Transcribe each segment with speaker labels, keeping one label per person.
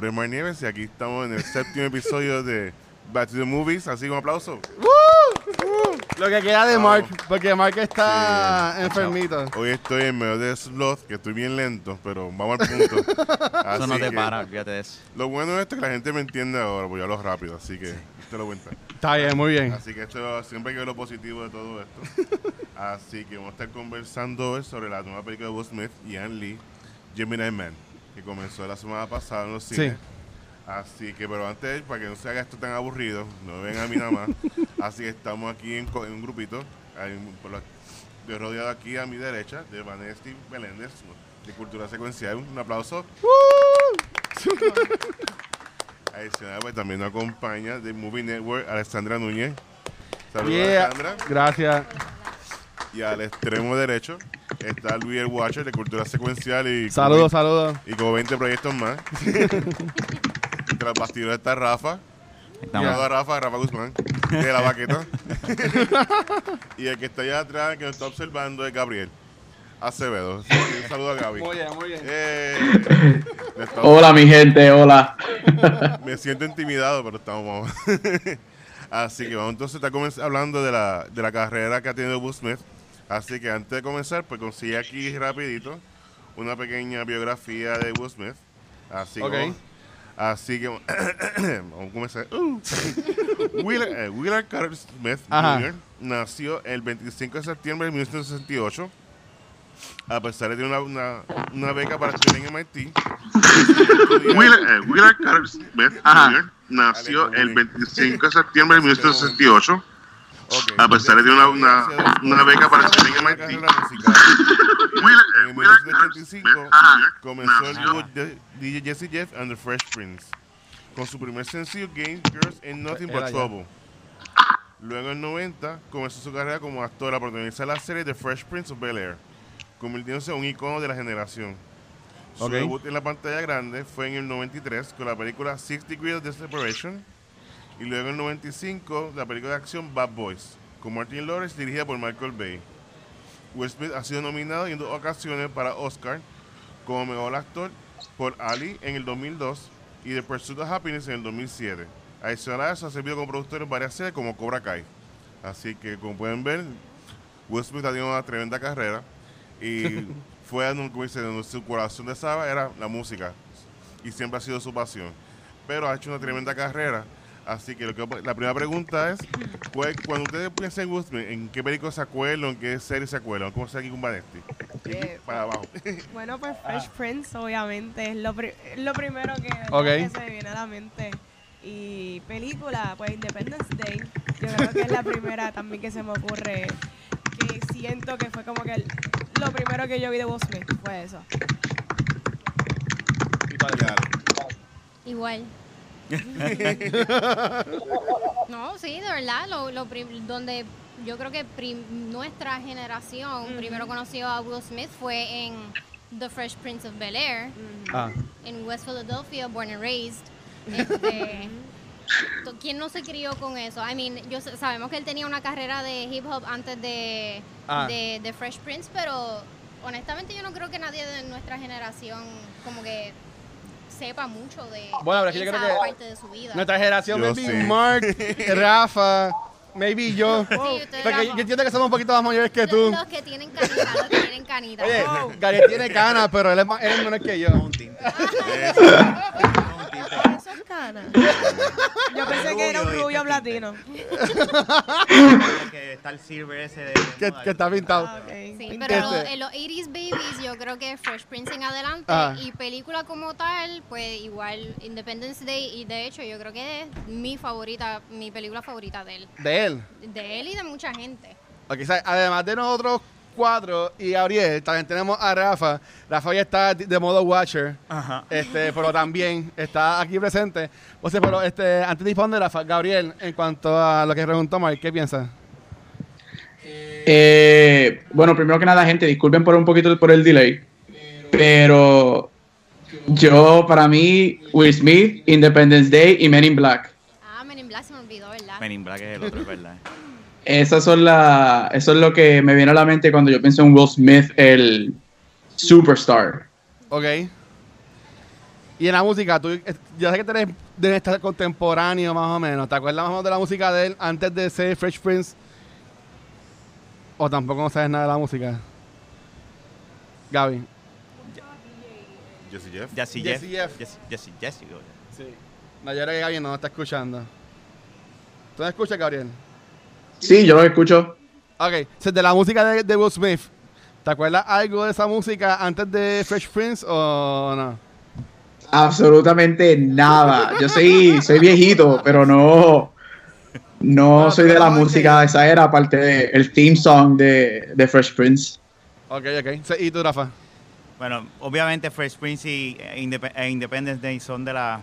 Speaker 1: Nombre es Mar Nieves y aquí estamos en el séptimo episodio de Back to the Movies. Así que un aplauso.
Speaker 2: Lo que queda de
Speaker 1: Vamos.
Speaker 2: Mark, porque Mark está
Speaker 1: Sí.
Speaker 2: enfermito.
Speaker 1: Hoy estoy en medio de Sloth, que estoy bien lento, pero vamos al punto.
Speaker 3: Eso no
Speaker 1: Así
Speaker 3: te
Speaker 1: que
Speaker 3: para, olvídate de eso.
Speaker 1: Lo bueno de esto es que la gente me entiende ahora, voy a hablo rápido, así que te lo cuento.
Speaker 2: Está bien, muy bien.
Speaker 1: Así que esto siempre hay que ver lo positivo de todo esto. Así que vamos a estar conversando hoy sobre la nueva película de Will Smith y Ann Lee, Gemini Man, que comenzó la semana pasada en los
Speaker 2: Sí.
Speaker 1: cines. Así que, pero antes, para que no se haga esto tan aburrido, no me ven a mí nada más. Así que estamos aquí en, un grupito. Hay un- por la- Estoy rodeado aquí a mi derecha de Vanessa Meléndez, de Cultura Secuencial. Un aplauso. Adicional, pues, también nos acompaña de Movie Network Alexandra Núñez. Saludos,
Speaker 2: Yeah.
Speaker 1: Alexandra.
Speaker 2: Gracias.
Speaker 1: Y al extremo derecho está Luis el Watcher de Cultura Secuencial y
Speaker 2: Saludos,
Speaker 1: 20
Speaker 2: saludos.
Speaker 1: y como 20 proyectos más. Tras bastidores está Rafa.
Speaker 3: Estamos.
Speaker 1: Saludos a Rafa, Rafa Guzmán, de la baqueta. y el que está allá atrás, que nos está observando, es Gabriel Acevedo. Un saludo a Gaby.
Speaker 2: Muy bien, muy bien.
Speaker 1: Eh, está-
Speaker 4: Hola mi gente, hola.
Speaker 1: Me siento intimidado, pero estamos. Así que vamos entonces a estar comenz- hablando de la, de la carrera que ha tenido Will Smith. Así que antes de comenzar, pues conseguí aquí rapidito una pequeña biografía de Will Smith. Así
Speaker 2: Ok.
Speaker 1: que así que vamos a comenzar. Uh. Willard, eh, Willard Carter Smith
Speaker 2: Ajá.
Speaker 1: Jr. nació el 25 de septiembre de 1968. A pesar de tener una, una, una beca para estudiar en MIT,
Speaker 5: Willard, eh, Willard Carter Smith
Speaker 4: Ajá.
Speaker 5: Jr. nació el 25 de septiembre de 1968.
Speaker 1: Ok.
Speaker 5: A pesar de tener una- una- una beca para estudiar en MIT.
Speaker 1: En
Speaker 5: eh, Willard Carter
Speaker 1: 1985
Speaker 5: Smith Jr.
Speaker 1: comenzó el dúo DJ Jesse Jeff and the Fresh Prince con su primer sencillo Game Girls Ain't Nothing But. Trouble. Luego en 90 comenzó su carrera como actor a protagonizar la serie The Fresh Prince of Bel-Air, convirtiéndose en un icono de la generación. Su
Speaker 2: Ok.
Speaker 1: debut en la pantalla grande fue en el 93 con la película Six Degrees of Separation y luego en el 95 la película de acción Bad Boys con Martin Lawrence dirigida por Michael Bay. Will Smith ha sido nominado en dos ocasiones para Oscar como mejor actor por Ali en el 2002 y The Pursuit of Happiness en el 2007. Adicional a eso, ha servido como productor en varias series como Cobra Kai. Así que, como pueden ver, Will Smith ha tenido una tremenda carrera y fue, donde su corazón de Saba era la música y siempre ha sido su pasión. Pero ha hecho una tremenda carrera. Así que, lo que la primera pregunta es, ¿cuál- cuando ustedes piensan en Will Smith, ¿en qué película se acuerdan? ¿En qué serie se acuerdan? ¿Cómo se aquí con Vanesti?
Speaker 6: Eh,
Speaker 1: Para abajo.
Speaker 6: Bueno, pues Fresh Prince obviamente es lo, pri- lo primero que, se me viene a la mente. Y película, pues Independence Day, yo creo que es la primera también que se me ocurre, que siento que fue como que el- lo primero que yo vi de Will Smith fue eso.
Speaker 7: Igual. no, sí, de verdad, lo, lo prim- donde yo creo que nuestra generación primero conoció a Will Smith fue en The Fresh Prince of Bel Air,
Speaker 2: Ah,
Speaker 7: en West Philadelphia, born and raised. Este, ¿Quién no se crió con eso? I mean, yo sa- sabemos que él tenía una carrera de hip hop antes de,
Speaker 2: Ah.
Speaker 7: de, de Fresh Prince, pero honestamente yo no creo que nadie de nuestra generación como que sepa mucho de
Speaker 2: Bueno, pero es que yo
Speaker 7: esa
Speaker 2: creo que
Speaker 7: parte de su vida.
Speaker 2: nuestra generación,
Speaker 1: Yo
Speaker 2: maybe
Speaker 1: sí.
Speaker 2: Mark, Rafa, maybe yo.
Speaker 7: Sí, ustedes
Speaker 2: Porque yo entiendo que somos un poquito más mayores que tú.
Speaker 7: Los que tienen canita, los que tienen canita.
Speaker 2: Oye,
Speaker 6: Oh.
Speaker 2: Gary tiene canas, pero él es, más- él es menor que yo.
Speaker 3: Un tinte.
Speaker 1: Eso.
Speaker 6: Eso es cana. Yo pensé que era un
Speaker 3: Rubio este
Speaker 6: platino.
Speaker 3: que está el silver ese de
Speaker 2: Que, que está pintado.
Speaker 6: Ah.
Speaker 7: Sí, pero en los 80s Babies yo creo que Fresh Prince en adelante y película como tal, pues igual Independence Day y de hecho yo creo que es mi favorita, mi película favorita de él.
Speaker 2: De él.
Speaker 7: De él y de mucha gente.
Speaker 2: Además de nosotros cuatro y Gabriel, también tenemos a Rafa. Rafa ya está de modo Watcher.
Speaker 3: Ajá.
Speaker 2: Este, pero también está aquí presente. O sea, pero este, antes de responder, Rafa, Gabriel, en cuanto a lo que preguntó Mark, ¿qué piensas?
Speaker 4: Eh, bueno, primero que nada, gente, disculpen por un poquito por el delay, pero yo, para mí, Will Smith, Independence Day y Men in Black.
Speaker 7: Ah, Men in Black se me olvidó, ¿verdad?
Speaker 3: Men in Black es el otro, verdad.
Speaker 4: Esas son la, eso es lo que me viene a la mente cuando yo pienso en Will Smith, el superstar.
Speaker 2: Ok. Y en la música, tú, eh, yo sé que tú eres de estar contemporáneo más o menos. ¿Te acuerdas más o menos de la música de él antes de ser Fresh Prince? ¿O tampoco no sabes nada de la música? Gaby.
Speaker 1: Jesse Jeff.
Speaker 3: Jesse
Speaker 2: Jesse
Speaker 3: Jeff.
Speaker 2: Jeff.
Speaker 3: Jesse, Jesse, Jesse.
Speaker 2: Sí. No, yo creo que Gaby no está escuchando. ¿Tú no escuchas, Gabriel?
Speaker 4: Sí, yo lo escucho.
Speaker 2: Ok, so, de la música de, de Will Smith, ¿te acuerdas algo de esa música antes de Fresh Prince o no?
Speaker 4: Absolutamente nada. Yo soy, soy viejito, pero no, no soy de la música de esa era, aparte del theme song de, de Fresh Prince.
Speaker 2: Ok, ok. So, ¿Y tú, Rafa?
Speaker 3: Bueno, obviamente Fresh Prince y e e Independence Day son de la...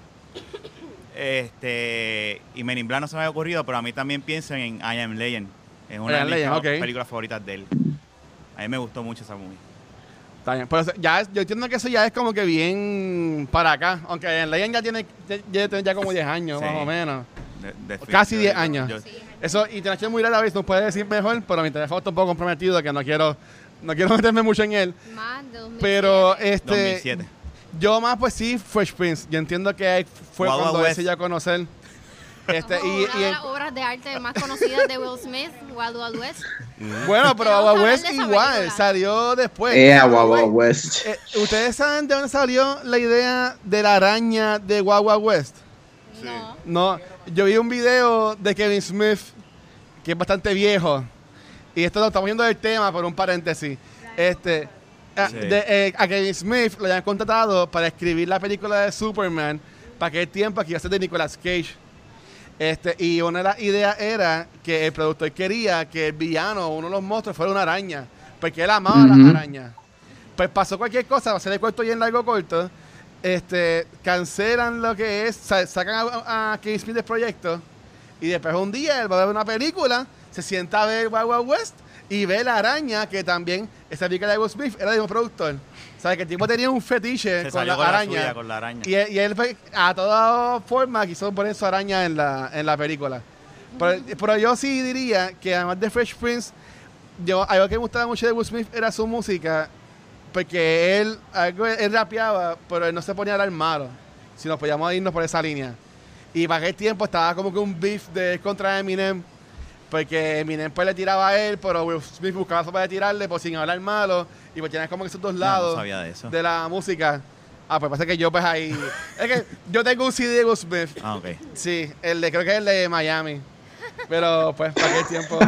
Speaker 3: Este, y Men in Black no se me había ocurrido, pero a mí también pienso en I Am Legend. Es una
Speaker 2: I
Speaker 3: de mis
Speaker 2: Legend,
Speaker 3: películas favoritas de él. A mí me gustó mucho esa movie.
Speaker 2: Está bien. Pero ya es- yo entiendo que eso ya es como que bien para acá. Aunque en Legend ya tiene ya, ya tiene ya como 10 años,
Speaker 3: Sí.
Speaker 2: más o menos.
Speaker 3: De- de-
Speaker 2: Casi
Speaker 3: yo-
Speaker 2: 10
Speaker 3: yo-
Speaker 2: años.
Speaker 3: yo-
Speaker 2: Eso, y te muy rara vez nos puede decir mejor, pero mi teléfono está un poco comprometido que no quiero, no quiero meterme mucho en él.
Speaker 7: Más de 2007.
Speaker 2: Pero este
Speaker 3: 2007.
Speaker 2: Yo más pues sí, Fresh Prince. Yo entiendo que fue
Speaker 3: Wild
Speaker 2: cuando
Speaker 3: Wild
Speaker 2: dio a conocer. Este, y,
Speaker 7: una
Speaker 2: y
Speaker 7: de las obras de arte más conocidas de Will Smith, Wild Wild West.
Speaker 2: bueno, pero Wild West igual,
Speaker 7: película.
Speaker 2: salió después.
Speaker 4: Yeah,
Speaker 2: way,
Speaker 4: Wow West.
Speaker 2: eh, ¿Ustedes saben de dónde salió la idea de la araña de Wild Wild West?
Speaker 7: No.
Speaker 2: No, yo vi un video de Kevin Smith, que es bastante viejo, y esto lo estamos viendo del tema por un paréntesis. Este, a,
Speaker 3: Sí.
Speaker 2: de- eh, a Kevin Smith lo habían contratado para escribir la película de Superman para aquel tiempo que iba a ser de Nicolas Cage. Este, y una de las ideas era que el productor quería que el villano, uno de los monstruos, fuera una araña, porque él amaba las arañas. Pues pasó cualquier cosa, va a ser el corto y en largo corto. Este, cancelan lo que es, sa- sacan a, a Kevin Smith del proyecto y después un día él va a ver una película, se sienta a ver Wild Wild West y ve la araña que también esa película de Will Smith era del mismo productor. O sea, que el tipo tenía un fetiche
Speaker 3: Se
Speaker 2: con la
Speaker 3: con la suya, con la araña.
Speaker 2: Y, él- y él a toda forma quiso poner su araña en la, en la película. Pero, pero yo sí diría que además de Fresh Prince, yo, algo que me gustaba mucho de Will Smith era su música, porque él, algo, él rapeaba, pero él no se ponía a hablar malo, si nos podíamos irnos por esa línea. Y para aquel tiempo estaba como que un beef de él contra Eminem, porque Eminem pues le tiraba a él, pero Will Smith buscaba forma de tirarle, pues sin hablar malo, y pues tienes como que esos dos lados
Speaker 3: no sabía de eso.
Speaker 2: de la música. Ah, pues pasa que yo pues ahí... es que yo tengo un CD de Will Smith.
Speaker 3: Ah, ok.
Speaker 2: Sí, el de, creo que es el de Miami. Pero pues para aquel tiempo...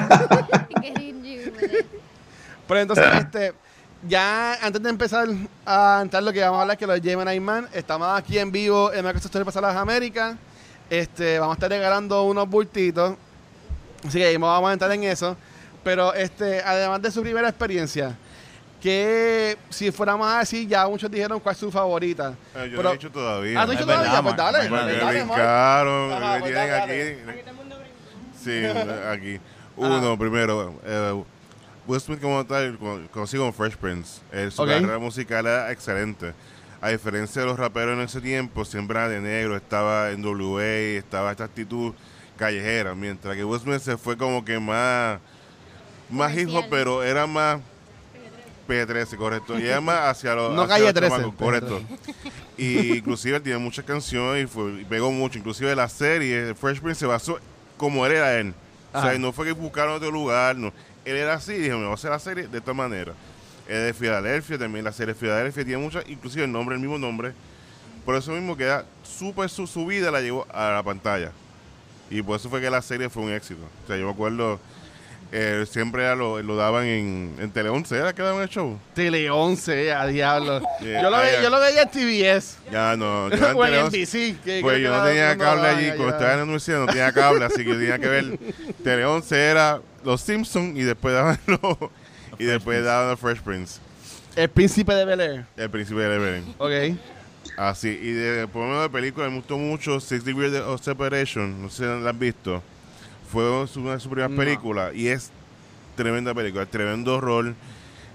Speaker 2: Pero entonces, este, ya antes de empezar a entrar lo que vamos a hablar, que lo de Gemini Man, estamos aquí en vivo en Microsoft Store Pasar las Américas. Este, vamos a estar regalando unos bultitos. Así que ahí vamos a entrar en eso. Pero este, además de su primera experiencia, que si fuéramos a decir, ya muchos dijeron cuál es su favorita.
Speaker 1: Eh, yo
Speaker 2: Pero-
Speaker 1: no he dicho todavía.
Speaker 2: Ah, ¿tú has
Speaker 3: Es
Speaker 2: dicho todavía? Pues dale. pues
Speaker 3: verdad.
Speaker 1: Me
Speaker 2: dale, Mark.
Speaker 1: brincaron,
Speaker 2: Ajá,
Speaker 1: me
Speaker 2: pues
Speaker 1: tienen
Speaker 2: dale,
Speaker 1: aquí. Sí, aquí. Uno, primero, eh, Will Smith como tal, con- Fresh Prince. Eh, su carrera musical era excelente. A diferencia de los raperos en ese tiempo, siempre era de negro, estaba en WA, estaba esta actitud callejera, mientras que Will Smith se fue como que más, más hip hop, pero era más P13, correcto. Y era más hacia los
Speaker 2: No
Speaker 1: hacia
Speaker 2: calle
Speaker 1: los
Speaker 2: 13,
Speaker 1: chamacos, correcto. Y inclusive él tiene muchas canciones y, fue, y pegó mucho. Inclusive la serie Fresh Prince se basó como él era él. O
Speaker 2: Ajá.
Speaker 1: sea, no fue que buscaron otro lugar, no. Él era así y dijo, me voy a hacer la serie de esta manera. Es de Filadelfia, también la serie Filadelfia tiene muchas, inclusive el nombre, el mismo nombre. Por eso mismo queda súper su, su vida la llevó a la pantalla. Y por eso fue que la serie fue un éxito. O sea, yo me acuerdo, eh, siempre lo, lo daban en, en Tele 11, ¿era que daban el show?
Speaker 2: Tele 11, a diablo.
Speaker 1: Yeah,
Speaker 2: yo, lo ve-
Speaker 1: yeah.
Speaker 2: yo lo veía en TBS.
Speaker 1: Ya no, yo
Speaker 2: o en
Speaker 1: Tele 11.
Speaker 2: NBC. que
Speaker 1: Pues yo no tenía cable allí,
Speaker 2: allá.
Speaker 1: cuando estaba en la universidad no tenía cable, así que yo tenía que ver Tele 11 era Los Simpsons y después daban los, y después daban los Fresh Prince,
Speaker 2: El príncipe de Bel Air.
Speaker 1: el príncipe de Everett.
Speaker 2: Ok.
Speaker 1: Así, y de, por lo menos de película me gustó mucho Six Degrees of Separation, no sé si la has visto. Fue una de sus primeras
Speaker 2: No.
Speaker 1: películas y es tremenda película, tremendo rol.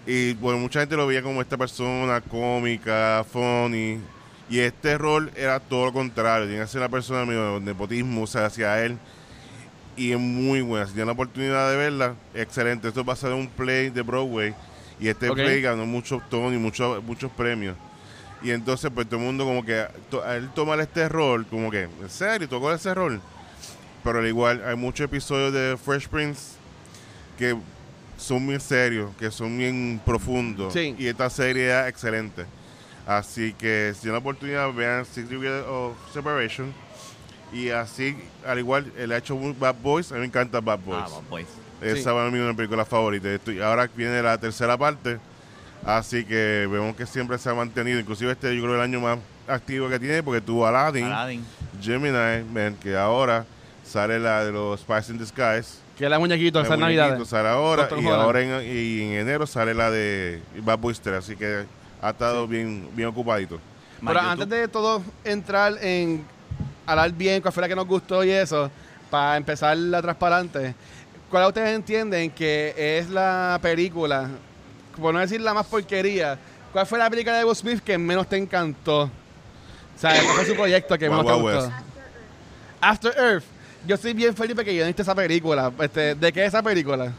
Speaker 1: Y bueno, mucha gente lo veía como esta persona cómica, funny. Y este rol era todo lo contrario. Tiene que ser una persona medio de nepotismo, o sea, hacia él. Y es muy buena. Si tienen la oportunidad de verla, excelente. Esto va a ser un play de Broadway. Y este play ganó muchos Tony, muchos, muchos premios. Y entonces, pues todo el mundo como que, to- él tomar este rol, como que, ¿en serio? ¿Tocó ese rol? Pero al igual, hay muchos episodios de Fresh Prince que son muy serios, que son bien profundos.
Speaker 2: Sí.
Speaker 1: Y esta serie es excelente. Así que si tienen la oportunidad, vean Six Degrees of Separation. Y así, al igual, él ha hecho Bad Boys. A mí me encanta Bad Boys.
Speaker 3: Ah, Bad Boys.
Speaker 1: Esa
Speaker 2: Sí.
Speaker 1: es una película favorita. Esto- Y ahora viene la tercera parte. Así que vemos que siempre se ha mantenido. Inclusive este yo creo el año más activo que tiene porque tuvo Aladdin,
Speaker 3: Aladdin.
Speaker 1: Gemini, Man, que ahora sale la de los Spice in Disguise.
Speaker 2: Que la muñequito,
Speaker 1: muñequito
Speaker 2: navidades.
Speaker 1: sale ahora y ahora en, y en enero sale la de Bad 3. Así que ha estado bien, bien ocupadito.
Speaker 2: Pero antes de todo entrar en hablar bien cuál fue la que nos gustó y eso, para empezar la transparente, ¿cuál ustedes entienden que es la película, por no decir la más porquería, cuál fue la película de Will Smith que menos te encantó? O sea, ¿cuál fue su proyecto que menos te
Speaker 1: Wild
Speaker 2: gustó? After Earth. Yo estoy bien feliz porque yo no esa película. Este, ¿De qué es esa película?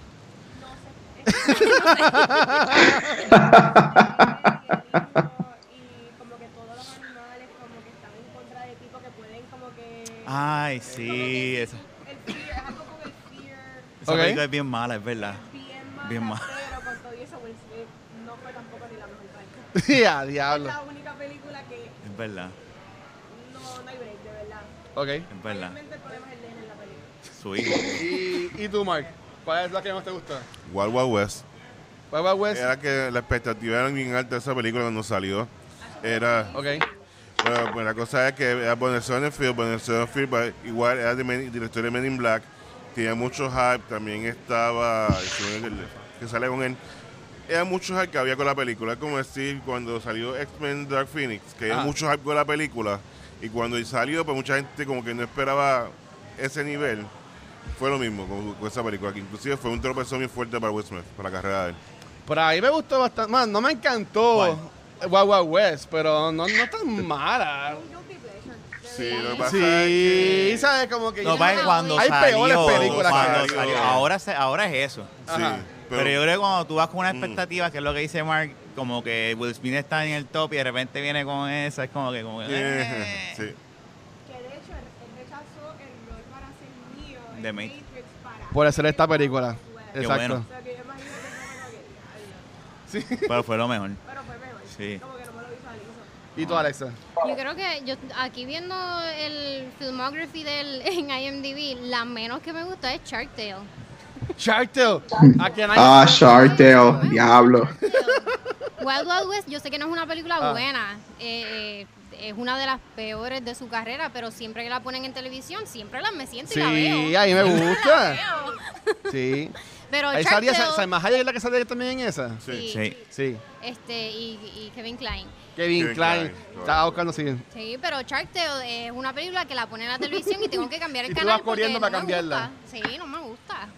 Speaker 6: y como que todos los animales como que están en contra de tipo que pueden como que
Speaker 3: Ay, sí. Esa,
Speaker 6: el fear, es algo con el fear
Speaker 3: esa película es bien mala, es verdad.
Speaker 6: bien mala,
Speaker 3: Bien mala.
Speaker 6: pero con todo y eso Will Smith no fue tampoco ni la mejor parte.
Speaker 2: Sí, a
Speaker 6: Es
Speaker 2: diablo.
Speaker 6: la única película que
Speaker 3: Es verdad.
Speaker 6: no, no hay break, de verdad.
Speaker 2: Ok.
Speaker 3: Es verdad.
Speaker 6: Realmente el problema es el nene en la película.
Speaker 3: Su hijo.
Speaker 2: ¿Y, y tú, Mark? ¿Cuál es la que más te gustó?
Speaker 1: Wild Wild West.
Speaker 2: Wild Wild West.
Speaker 1: Era que la expectativa era bien alta de esa película cuando salió. Era,
Speaker 2: Ok.
Speaker 1: Pero pues, la cosa es que era Bonner Sonnenfeld, Bonner Sonnenfeld, pues, igual era de Men- director de Men in Black, tenía mucho hype, también estaba, el que sale con él, era mucho hype que había con la película, es como decir cuando salió X-Men Dark Phoenix, que había
Speaker 2: Ah.
Speaker 1: mucho hype con la película, y cuando salió, pues mucha gente como que no esperaba ese nivel, fue lo mismo con, con esa película, que inclusive fue un tropezón muy fuerte para Will Smith, para la carrera de él.
Speaker 2: Por ahí me gustó bastante. Man, no me encantó Wild Wild West, pero no, no tan mala.
Speaker 1: Sí, lo que pasa
Speaker 2: Sí,
Speaker 1: es que...
Speaker 2: ¿sabes? Como que.
Speaker 3: No,
Speaker 2: ya-
Speaker 3: cuando
Speaker 2: Hay
Speaker 3: salió,
Speaker 2: peores películas que
Speaker 3: salió, ahora, se- ahora es eso.
Speaker 1: Sí,
Speaker 2: Ajá.
Speaker 3: Pero, yo creo que cuando tú vas con una
Speaker 1: Mm.
Speaker 3: expectativa, que es lo que dice Mark, como que Will Smith está en el top y de repente viene con esa, es como que... Como que
Speaker 1: Eh,
Speaker 3: eh.
Speaker 1: sí.
Speaker 6: Que de hecho él rechazó el rol para ser mío en
Speaker 3: De Ma-
Speaker 6: Matrix para
Speaker 2: Por hacer esta película.
Speaker 3: Qué
Speaker 2: Exacto.
Speaker 3: bueno.
Speaker 6: O sea, que yo imagino que él no me lo quería,
Speaker 3: Pero fue lo mejor.
Speaker 6: pero fue mejor.
Speaker 3: Sí.
Speaker 6: Como que no me lo visualizo.
Speaker 2: ¿Y tú, Alexa?
Speaker 7: Yo creo que yo aquí viendo el filmography del en IMDb, la menos que me gusta es Shark Tale.
Speaker 2: Shark Tale. ¿A quién hay?
Speaker 4: Ah, Shark Tale, diablo.
Speaker 7: Wild Wild West, yo sé que no es una película
Speaker 2: Ah.
Speaker 7: buena, eh, eh, es una de las peores de su carrera, pero siempre que la ponen en televisión, siempre la me siento y la veo.
Speaker 2: Sí, a mí me gusta.
Speaker 7: Veo.
Speaker 2: Sí.
Speaker 7: Pero
Speaker 2: Ahí
Speaker 7: Shark
Speaker 2: salía Salma Hayek es la que sale también en esa.
Speaker 1: Sí.
Speaker 3: Sí.
Speaker 2: Sí.
Speaker 7: este, y, y Kevin Klein.
Speaker 2: Kevin
Speaker 1: Kevin
Speaker 2: Klein.
Speaker 1: Kline,
Speaker 2: Estaba buscando, sí.
Speaker 7: Sí, pero Shark Tale es una película que la ponen en la televisión y tengo que cambiar el
Speaker 2: Y tú
Speaker 7: canal
Speaker 2: vas corriendo
Speaker 7: porque
Speaker 2: para
Speaker 7: no
Speaker 2: cambiarla.
Speaker 7: Sí, no.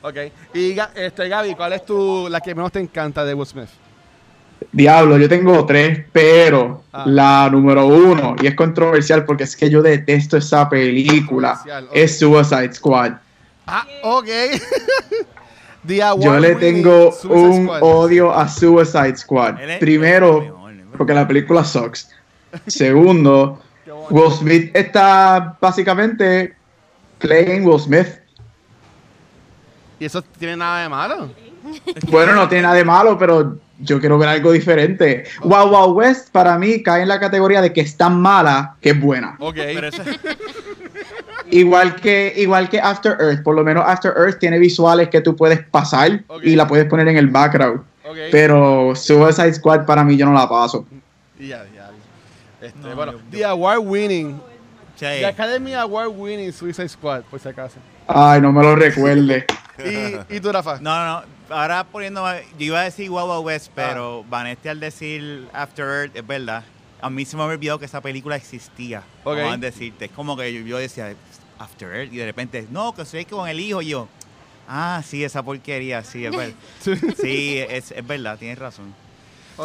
Speaker 2: Ok. Y este, Gaby, ¿cuál es tu, la que menos te encanta de Will Smith?
Speaker 4: Diablo, yo tengo tres, pero
Speaker 2: Ah.
Speaker 4: la número uno, y es controversial porque es que yo detesto esa película, es Suicide Squad.
Speaker 2: Ah, ok.
Speaker 4: Yo le tengo un
Speaker 2: Squad.
Speaker 4: odio a Suicide Squad. Primero, porque la película sucks. Segundo. Will Smith está básicamente playing Will Smith.
Speaker 2: ¿Y eso tiene nada de malo?
Speaker 4: Bueno, no tiene nada de malo, pero yo quiero ver algo diferente. Wow Wow West para mí cae en la categoría de que es tan mala que es buena.
Speaker 2: Ok.
Speaker 3: Pero
Speaker 4: Igual que, igual que After Earth, por lo menos After Earth tiene visuales que tú puedes pasar y la puedes poner en el background.
Speaker 2: ok.
Speaker 4: Pero Suicide Squad para mí yo no la paso.
Speaker 2: Y ya, ya. Este,
Speaker 3: No,
Speaker 2: bueno,
Speaker 3: yo-
Speaker 2: The Award Winning.
Speaker 3: sí.
Speaker 2: The Academy Award Winning Suicide Squad, por si acaso.
Speaker 4: Ay, no me lo recuerde.
Speaker 2: ¿Y, y tú, Rafa?
Speaker 3: No, no, no. Ahora poniendo. Yo iba a decir Wild West,
Speaker 2: Ah.
Speaker 3: pero Vanesti al decir After Earth, es verdad. A mí se me había olvidado que esa película existía.
Speaker 2: Ok.
Speaker 3: Vamos a decirte. Es como que yo, yo decía After Earth y de repente, no, que soy con el hijo y yo. Ah, sí, esa porquería, sí, es verdad. sí, es, es verdad, tienes razón.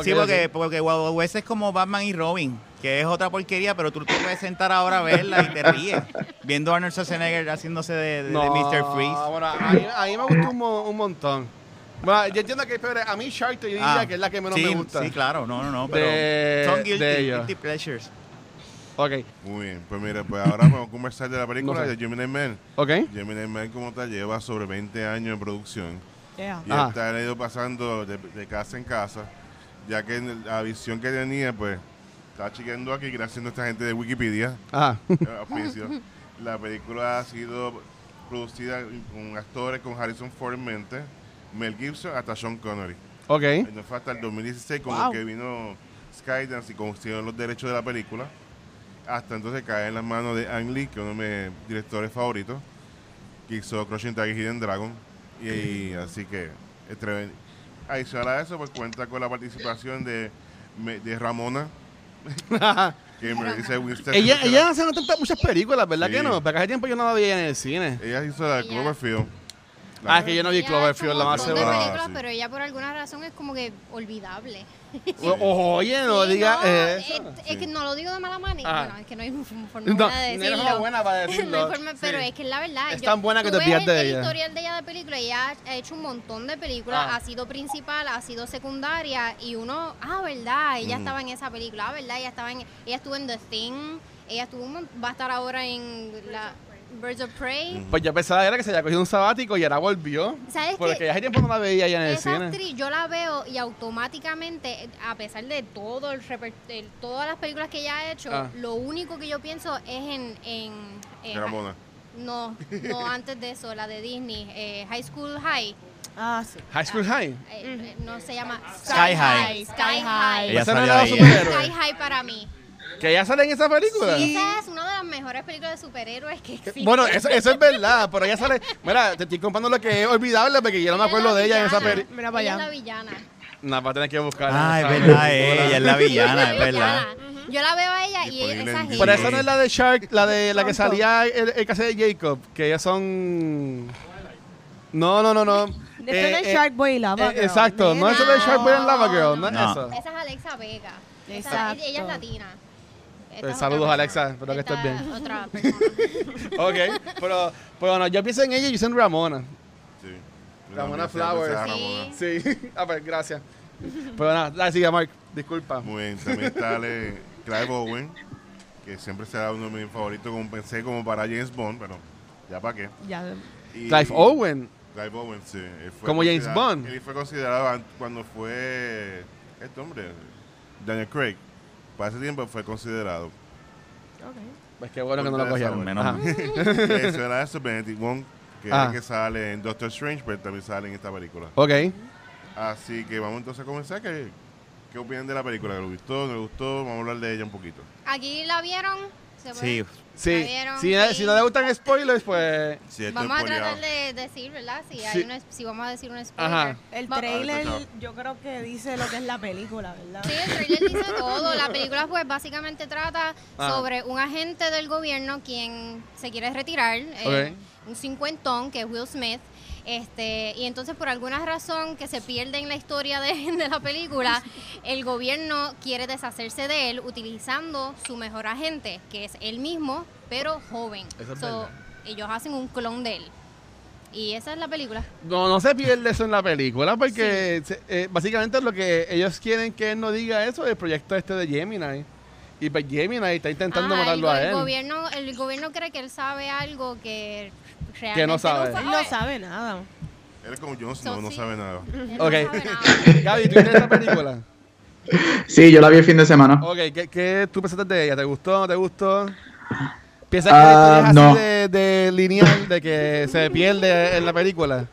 Speaker 3: Sí, porque, porque Wild West es como Batman y Robin, que es otra porquería, pero tú te puedes sentar ahora a verla y te ríes. Viendo a Arnold Schwarzenegger haciéndose de, de- de Mr. Freeze.
Speaker 2: Bueno, a mí, a mí me gustó un, mo- un montón. Bueno, yo entiendo que a mí Shark te diría
Speaker 3: Ah,
Speaker 2: que es la que menos
Speaker 3: sí,
Speaker 2: me gusta.
Speaker 3: Sí, claro, no, no, no. Pero
Speaker 2: De-
Speaker 3: son guilty,
Speaker 2: de ellos.
Speaker 3: guilty pleasures.
Speaker 2: Ok,
Speaker 1: Muy bien, pues mira, pues ahora vamos a conversar de la película
Speaker 2: No sé.
Speaker 1: de Gemini Man.
Speaker 2: ok.
Speaker 1: Gemini Man como tal lleva sobre 20 años en producción
Speaker 6: Yeah.
Speaker 1: y
Speaker 2: Ajá.
Speaker 1: está ido pasando de, de casa en casa, ya que la visión que tenía, pues, estaba chequeando aquí, gracias a esta gente de Wikipedia, auspicio, la película ha sido producida con actores con Harrison Ford en mente, Mel Gibson hasta Sean Connery.
Speaker 2: ok.
Speaker 1: Y no fue hasta el 2016 con
Speaker 6: Wow.
Speaker 1: el que vino Skydance y consiguieron los derechos de la película. Hasta entonces cae en las manos de Ang Lee, que es uno de mis directores favoritos, que hizo Crushing Tiger Hidden Dragon. Y, y así que, es tremendo. Adicional a eso, pues cuenta con la participación de, de Ramona, que me dice Winston.
Speaker 2: ella, ella hace tantas muchas películas, ¿verdad
Speaker 1: Sí.
Speaker 2: que no? Porque hace tiempo yo no la veía en el cine.
Speaker 1: Ella hizo la Cloverfield.
Speaker 2: Ah, es que yo no vi Cloverfield,
Speaker 7: un
Speaker 2: más seguro.
Speaker 1: Ah,
Speaker 7: películas, pero ella por alguna razón es como que olvidable.
Speaker 2: O- oye, no
Speaker 7: Sí,
Speaker 2: diga
Speaker 7: no,
Speaker 2: eh,
Speaker 7: es,
Speaker 2: eso.
Speaker 7: es que no lo digo de mala manera.
Speaker 2: Ajá.
Speaker 7: Bueno, es que no hay forma
Speaker 2: No, no
Speaker 7: de
Speaker 2: eres
Speaker 7: decirlo.
Speaker 2: una buena para
Speaker 7: No hay
Speaker 2: decirlo.
Speaker 7: forma, pero
Speaker 2: Sí.
Speaker 7: es que es la verdad.
Speaker 2: Es tan buena que
Speaker 7: tú
Speaker 2: te
Speaker 7: ves
Speaker 2: olvidas de
Speaker 7: el
Speaker 2: ella.
Speaker 7: historial de ella de película. Ella ha hecho un montón de películas.
Speaker 2: Ah.
Speaker 7: Ha sido principal, ha sido secundaria. Y uno, ah, verdad, ella
Speaker 1: Ujú.
Speaker 7: estaba en esa película. Ah, verdad, ella estaba en. Ella estuvo en The Thing. Ella estuvo, un mon- va a estar ahora en la Birds of Prey.
Speaker 2: Pues yo pensaba era que se había cogido un sabático y ahora volvió.
Speaker 7: ¿Sabes
Speaker 2: Porque
Speaker 7: qué?
Speaker 2: hace tiempo no la veía ya en el cine.
Speaker 7: actriz yo la veo y automáticamente, a pesar de todo el el- todas las películas que ella ha hecho,
Speaker 2: Ah.
Speaker 7: lo único que yo pienso es en, en, en-
Speaker 1: Ramona.
Speaker 7: no, no antes de eso, la de Disney, eh, High School High,
Speaker 6: Ah, sí.
Speaker 2: High School High.
Speaker 7: eh, eh, no se llama
Speaker 3: Sky High.
Speaker 7: Sky High.
Speaker 3: Salió
Speaker 2: era la
Speaker 3: ahí.
Speaker 2: superhéroe.
Speaker 7: Sky High para mí.
Speaker 2: Que ella sale en esa película.
Speaker 7: Esa es una de las mejores películas de superhéroes que existen.
Speaker 2: Bueno, eso, eso es verdad, pero ella sale. Mira, te estoy comprando lo que es olvidable porque yo no me acuerdo de ella en esa película.
Speaker 6: Mira para
Speaker 7: Ella
Speaker 6: allá.
Speaker 7: es la villana.
Speaker 2: Nada, va a tener que buscar.
Speaker 3: Ah, es
Speaker 2: esa
Speaker 3: verdad, ella es la villana, es
Speaker 7: Ella
Speaker 3: verdad.
Speaker 7: Yo la veo a ella y esa
Speaker 1: en
Speaker 7: gente.
Speaker 2: Pero
Speaker 1: Sí.
Speaker 2: esa no es la de Shark, la de la que salía el, el caso de Jacob, que ellas son. No, no, no, no.
Speaker 6: Después
Speaker 2: Eh,
Speaker 6: de
Speaker 2: eh,
Speaker 6: Shark Boy y Lava
Speaker 2: eh,
Speaker 6: Girl.
Speaker 2: exacto, no es eso de Shark Boy and Lava Girl, no es
Speaker 3: No.
Speaker 2: eso.
Speaker 7: Esa es Alexa Vega. Esa-
Speaker 6: Exacto.
Speaker 7: ella es latina. Esta
Speaker 2: Eh, saludos, Alexa, espero que estés bien.
Speaker 7: Otra.
Speaker 2: Ok, pero, pero no, yo pienso en ella y yo pienso en Ramona.
Speaker 1: Sí.
Speaker 2: Ramona Flowers.
Speaker 7: Sí.
Speaker 1: Ramona.
Speaker 2: Sí, a ver, gracias. Pero nada, dale, sigue, Mark, disculpa.
Speaker 1: Muy bien, también sale Clive Owen, que siempre será uno de mis favoritos, como pensé, como para James Bond, pero ya para qué.
Speaker 6: Ya.
Speaker 1: Y-
Speaker 2: Clive Owen.
Speaker 1: Clive Owen, sí. fue
Speaker 2: Como James Bond.
Speaker 1: Él fue considerado an- cuando fue este hombre, Daniel Craig. Para ese tiempo fue considerado.
Speaker 6: Ok.
Speaker 2: Pues qué bueno que no lo cogieron.
Speaker 3: menos.
Speaker 1: Eh, Eso era eso, Benedict Wong, que es
Speaker 2: Ah.
Speaker 1: el que sale en Doctor Strange, pero también sale en esta película.
Speaker 2: Ok.
Speaker 1: Así que vamos entonces a comenzar. ¿Qué, qué opinan de la película? ¿Le gustó? ¿No le gustó? Vamos a hablar de ella un poquito.
Speaker 7: Aquí la vieron. ¿Se puede?
Speaker 3: Sí,
Speaker 2: Sí, si,
Speaker 7: Sí.
Speaker 2: si no le gustan spoilers, pues...
Speaker 1: Sí,
Speaker 7: Vamos a tratar
Speaker 1: poliado.
Speaker 7: de decir, ¿verdad? Si,
Speaker 2: Sí.
Speaker 7: hay una- si vamos a decir un spoiler.
Speaker 2: Ajá.
Speaker 6: El
Speaker 7: Va-
Speaker 6: trailer, yo creo que dice lo que es la película, ¿verdad?
Speaker 7: Sí, el trailer dice todo. La película, pues, básicamente trata
Speaker 2: Ah.
Speaker 7: sobre un agente del gobierno quien se quiere retirar, eh, un cincuentón, que es Will Smith. Este, y entonces, por alguna razón que se pierde en la historia de, de la película, el gobierno quiere deshacerse de él utilizando su mejor agente, que es él mismo, pero joven.
Speaker 2: Eso es
Speaker 7: So,
Speaker 2: verdad.
Speaker 7: ellos hacen un clon de él. Y esa es la película.
Speaker 2: No, no se pierde eso en la película porque se- eh, básicamente lo que ellos quieren que él no diga eso es el proyecto este de Gemini. Y pues Gemini está intentando
Speaker 7: Ah,
Speaker 2: matarlo
Speaker 7: el,
Speaker 2: a
Speaker 7: el
Speaker 2: él.
Speaker 7: gobierno, el gobierno cree que él sabe algo que realmente
Speaker 2: sabe.
Speaker 6: Él no sabe nada.
Speaker 1: Él es como Jon
Speaker 7: So,
Speaker 1: Snow, no
Speaker 7: sí.
Speaker 1: sabe nada.
Speaker 7: Él no
Speaker 2: Ok.
Speaker 7: sabe nada.
Speaker 2: Gaby, ¿tú viste esta película?
Speaker 4: Sí, yo la vi el fin de semana.
Speaker 2: Ok, ¿qué, qué tú pensaste de ella? ¿Te gustó no te gustó? ¿Piensas
Speaker 4: Ah,
Speaker 2: que historia es así
Speaker 4: no.
Speaker 2: de, de lineal, de que se pierde en la película?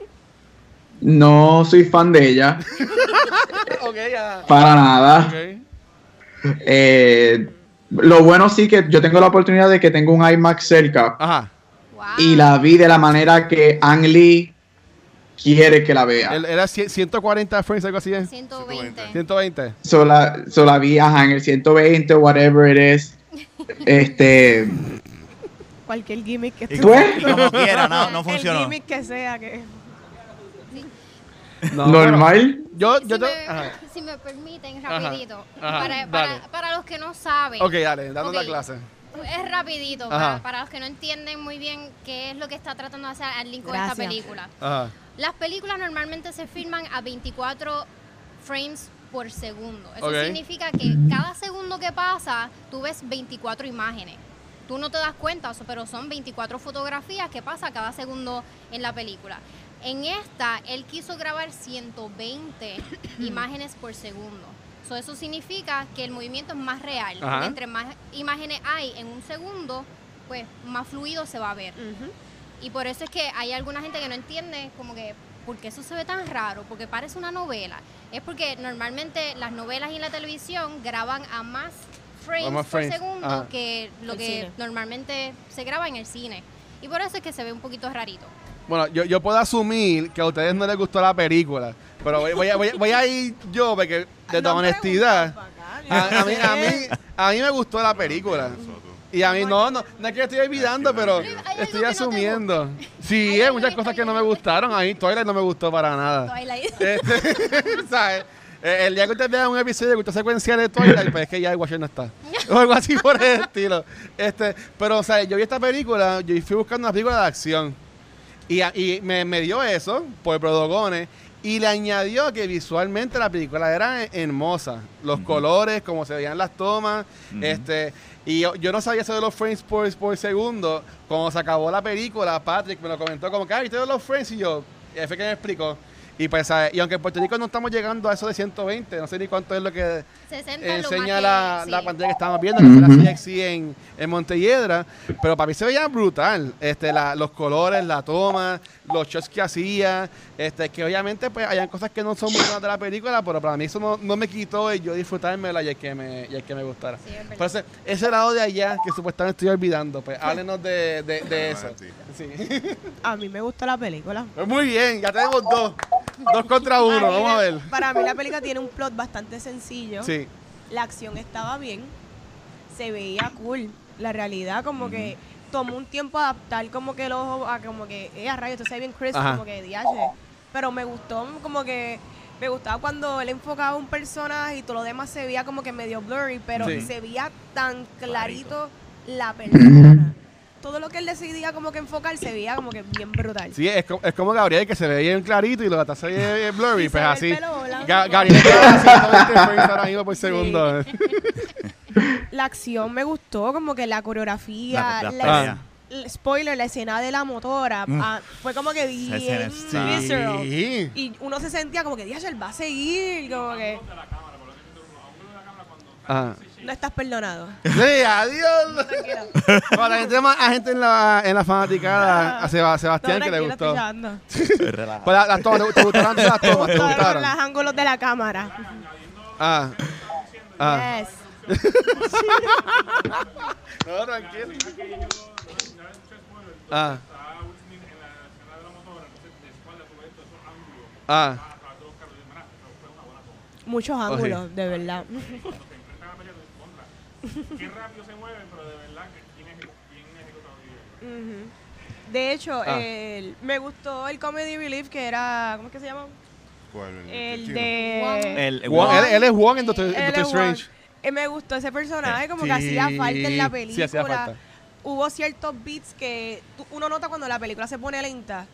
Speaker 4: No soy fan de ella,
Speaker 2: ok, ya.
Speaker 4: para nada.
Speaker 2: Ok.
Speaker 4: Eh, lo bueno sí que yo tengo la oportunidad de que tengo un iMac cerca
Speaker 2: Ajá.
Speaker 7: Wow.
Speaker 4: y la vi de la manera que Ang Lee quiere que la vea.
Speaker 2: Era cien- 140 frames, algo así. ¿eh?
Speaker 7: 120.
Speaker 2: 120.
Speaker 4: So la, so la vi ajá, en el 120, whatever it is. Este,
Speaker 6: Cualquier gimmick que
Speaker 3: y,
Speaker 6: tú-
Speaker 4: Pues-
Speaker 3: y como quiera, no, no
Speaker 6: El
Speaker 3: funcionó.
Speaker 6: gimmick que sea que...
Speaker 2: No,
Speaker 4: normal.
Speaker 2: bueno, yo, yo
Speaker 7: si,
Speaker 2: te-
Speaker 7: me,
Speaker 2: ajá.
Speaker 7: Si me permiten, rapidito.
Speaker 2: ajá,
Speaker 7: para, para, para los que no saben.
Speaker 2: Ok, dale, dando
Speaker 7: Ok.
Speaker 2: la clase.
Speaker 7: Es rapidito, para, para los que no entienden muy bien qué es lo que está tratando de hacer Arlene con esta película.
Speaker 2: Ajá.
Speaker 7: Las películas normalmente se filman a 24 frames por segundo. Eso significa que cada segundo que pasa, tú ves 24 imágenes. Tú no te das cuenta, pero son 24 fotografías que pasa cada segundo en la película. En esta, él quiso grabar 120 imágenes por segundo. So, eso significa que el movimiento es más real. Porque entre más imágenes hay en un segundo, pues más fluido se va a ver. Y por eso es que hay alguna gente que no entiende como que por qué eso se ve tan raro, porque parece una novela. Es porque normalmente las novelas y la televisión graban a más frames,
Speaker 2: más
Speaker 7: por
Speaker 2: frames,
Speaker 7: segundo
Speaker 2: ajá.
Speaker 7: que lo
Speaker 6: El
Speaker 7: que
Speaker 6: cine.
Speaker 7: normalmente se graba en el cine. Y por eso es que se ve un poquito rarito.
Speaker 2: Bueno, yo, yo puedo asumir que a ustedes no les gustó la película, pero voy, voy a, voy, a- voy a ir yo, porque de toda
Speaker 6: No
Speaker 2: honestidad, a, a mí, a, mí, a mí me gustó la película. Y a mí no, no, no es que estoy olvidando, pero estoy asumiendo. Sí,
Speaker 7: Hay
Speaker 2: muchas cosas que no me gustaron. A mí Twilight no me gustó para nada.
Speaker 7: Twilight.
Speaker 2: Este, ¿sabes? Eh, El día que ustedes vean un episodio de gusto secuencial de Twilight, pues es que ya el Watcher no está. O algo así por el estilo. Este, pero, o sea, yo vi esta película, yo fui buscando una película de acción. Y, a- y me, me dio eso por Prodogones. Y le añadió que visualmente la película era he- hermosa. Los colores, cómo se veían las tomas. este Y yo, yo no sabía eso de los frames por, por segundo. Cuando se acabó la película, Patrick me lo comentó como que, ay, ¿viste los frames? Y yo, y fue que me explicó. Y pues, ¿sabes? y aunque en Puerto Rico no estamos llegando a eso de 120, no sé ni cuánto es lo que
Speaker 7: 60 es lo más
Speaker 2: enseña la,
Speaker 7: sí.
Speaker 2: la pantalla que estábamos viendo, que fue la CXC en, en Montelledra, pero para mí se veía brutal, este, la- los colores, la toma, los shots que hacía, este, que obviamente pues hayan cosas que no son muy buenas de la película, pero para mí eso no, no me quitó el yo disfrutármela y el que me, y el que me gustara.
Speaker 7: Sí, es verdad.
Speaker 2: Entonces, ese lado de allá que supuestamente estoy olvidando, pues háblenos de, de, de eso.
Speaker 1: Sí.
Speaker 2: Sí.
Speaker 6: A mí me gustó la película.
Speaker 2: Pues muy bien, ya tenemos dos, dos contra uno,
Speaker 6: A
Speaker 2: vamos a ver.
Speaker 6: Para mí la película tiene un plot bastante sencillo.
Speaker 2: Sí.
Speaker 6: La acción estaba bien. Se veía cool. La realidad como que tomó un tiempo adaptar como que el ojo a como que, eh, a rayos, esto se ve bien crisp,
Speaker 2: Ajá.
Speaker 6: como que diache. Pero me gustó como que me gustaba cuando él enfocaba a un personaje y todo lo demás se veía como que medio blurry, pero
Speaker 2: Sí.
Speaker 6: se veía tan clarito la persona. Todo lo que él decidía como que enfocar se veía como que bien brutal.
Speaker 2: Sí, es, co- es como Gabriel que se ve bien clarito y lo que se ve bien blurry,
Speaker 6: Y
Speaker 2: pues así. Gabriel está a 120 frames ahora mismo por segundo.
Speaker 6: La acción me gustó, como que la coreografía,
Speaker 3: La-
Speaker 6: spoiler, la escena de la motora,
Speaker 3: Mm.
Speaker 6: ah, fue como que bien.
Speaker 2: Sí.
Speaker 6: Y uno se sentía como que, Dios, él va a seguir, como que
Speaker 2: Ajá.
Speaker 6: no estás perdonado.
Speaker 2: Sí, adiós. Para la gente más a gente en la, en la fanaticada, a Seba- Sebastián
Speaker 6: No,
Speaker 2: que le gustó. Pues la- las tomas, ¿te, gustaron las tomas? ¿Te
Speaker 6: Gustaron
Speaker 2: gustaron?
Speaker 6: los ángulos de la cámara.
Speaker 2: Ah. Ah.
Speaker 6: Yes.
Speaker 2: No, tranquilo. Ah. Ah.
Speaker 6: Muchos ángulos, de verdad. De hecho,
Speaker 2: Ah.
Speaker 6: el- me gustó el Comedy Relief que era, ¿cómo es que se llama?
Speaker 1: ¿Cuál?
Speaker 6: El de...
Speaker 3: El, el
Speaker 2: Juan- él, él es Juan en Doctor, Strange.
Speaker 6: Eh, me gustó ese personaje, como que
Speaker 2: Sí,
Speaker 6: hacía falta en la
Speaker 2: sí,
Speaker 6: película.
Speaker 2: hacía falta.
Speaker 6: Hubo ciertos beats que tú- uno nota cuando la película se pone lenta,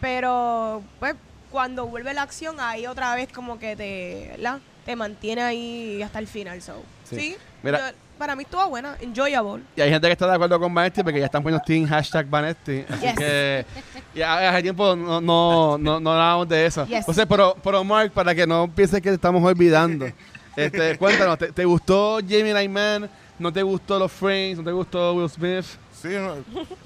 Speaker 6: pero pues cuando vuelve la acción ahí otra vez como que te, ¿verdad? te mantiene ahí hasta el final. So.
Speaker 2: Sí.
Speaker 6: Sí,
Speaker 2: Mira.
Speaker 6: yo- para mí estuvo buena, enjoyable.
Speaker 2: Y hay gente que está de acuerdo con Vanetti porque ya están poniendo Team hashtag Vanetti. Así
Speaker 6: Yes.
Speaker 2: que ya hace tiempo no, no, no, no hablábamos de eso.
Speaker 6: Yes.
Speaker 2: Entonces, pero, pero Mark, para que no pienses que te estamos olvidando, este, cuéntanos, ¿te, te gustó Jamie Lyman? ¿No te gustó los frames? ¿No te gustó Will Smith?
Speaker 1: Sí, no,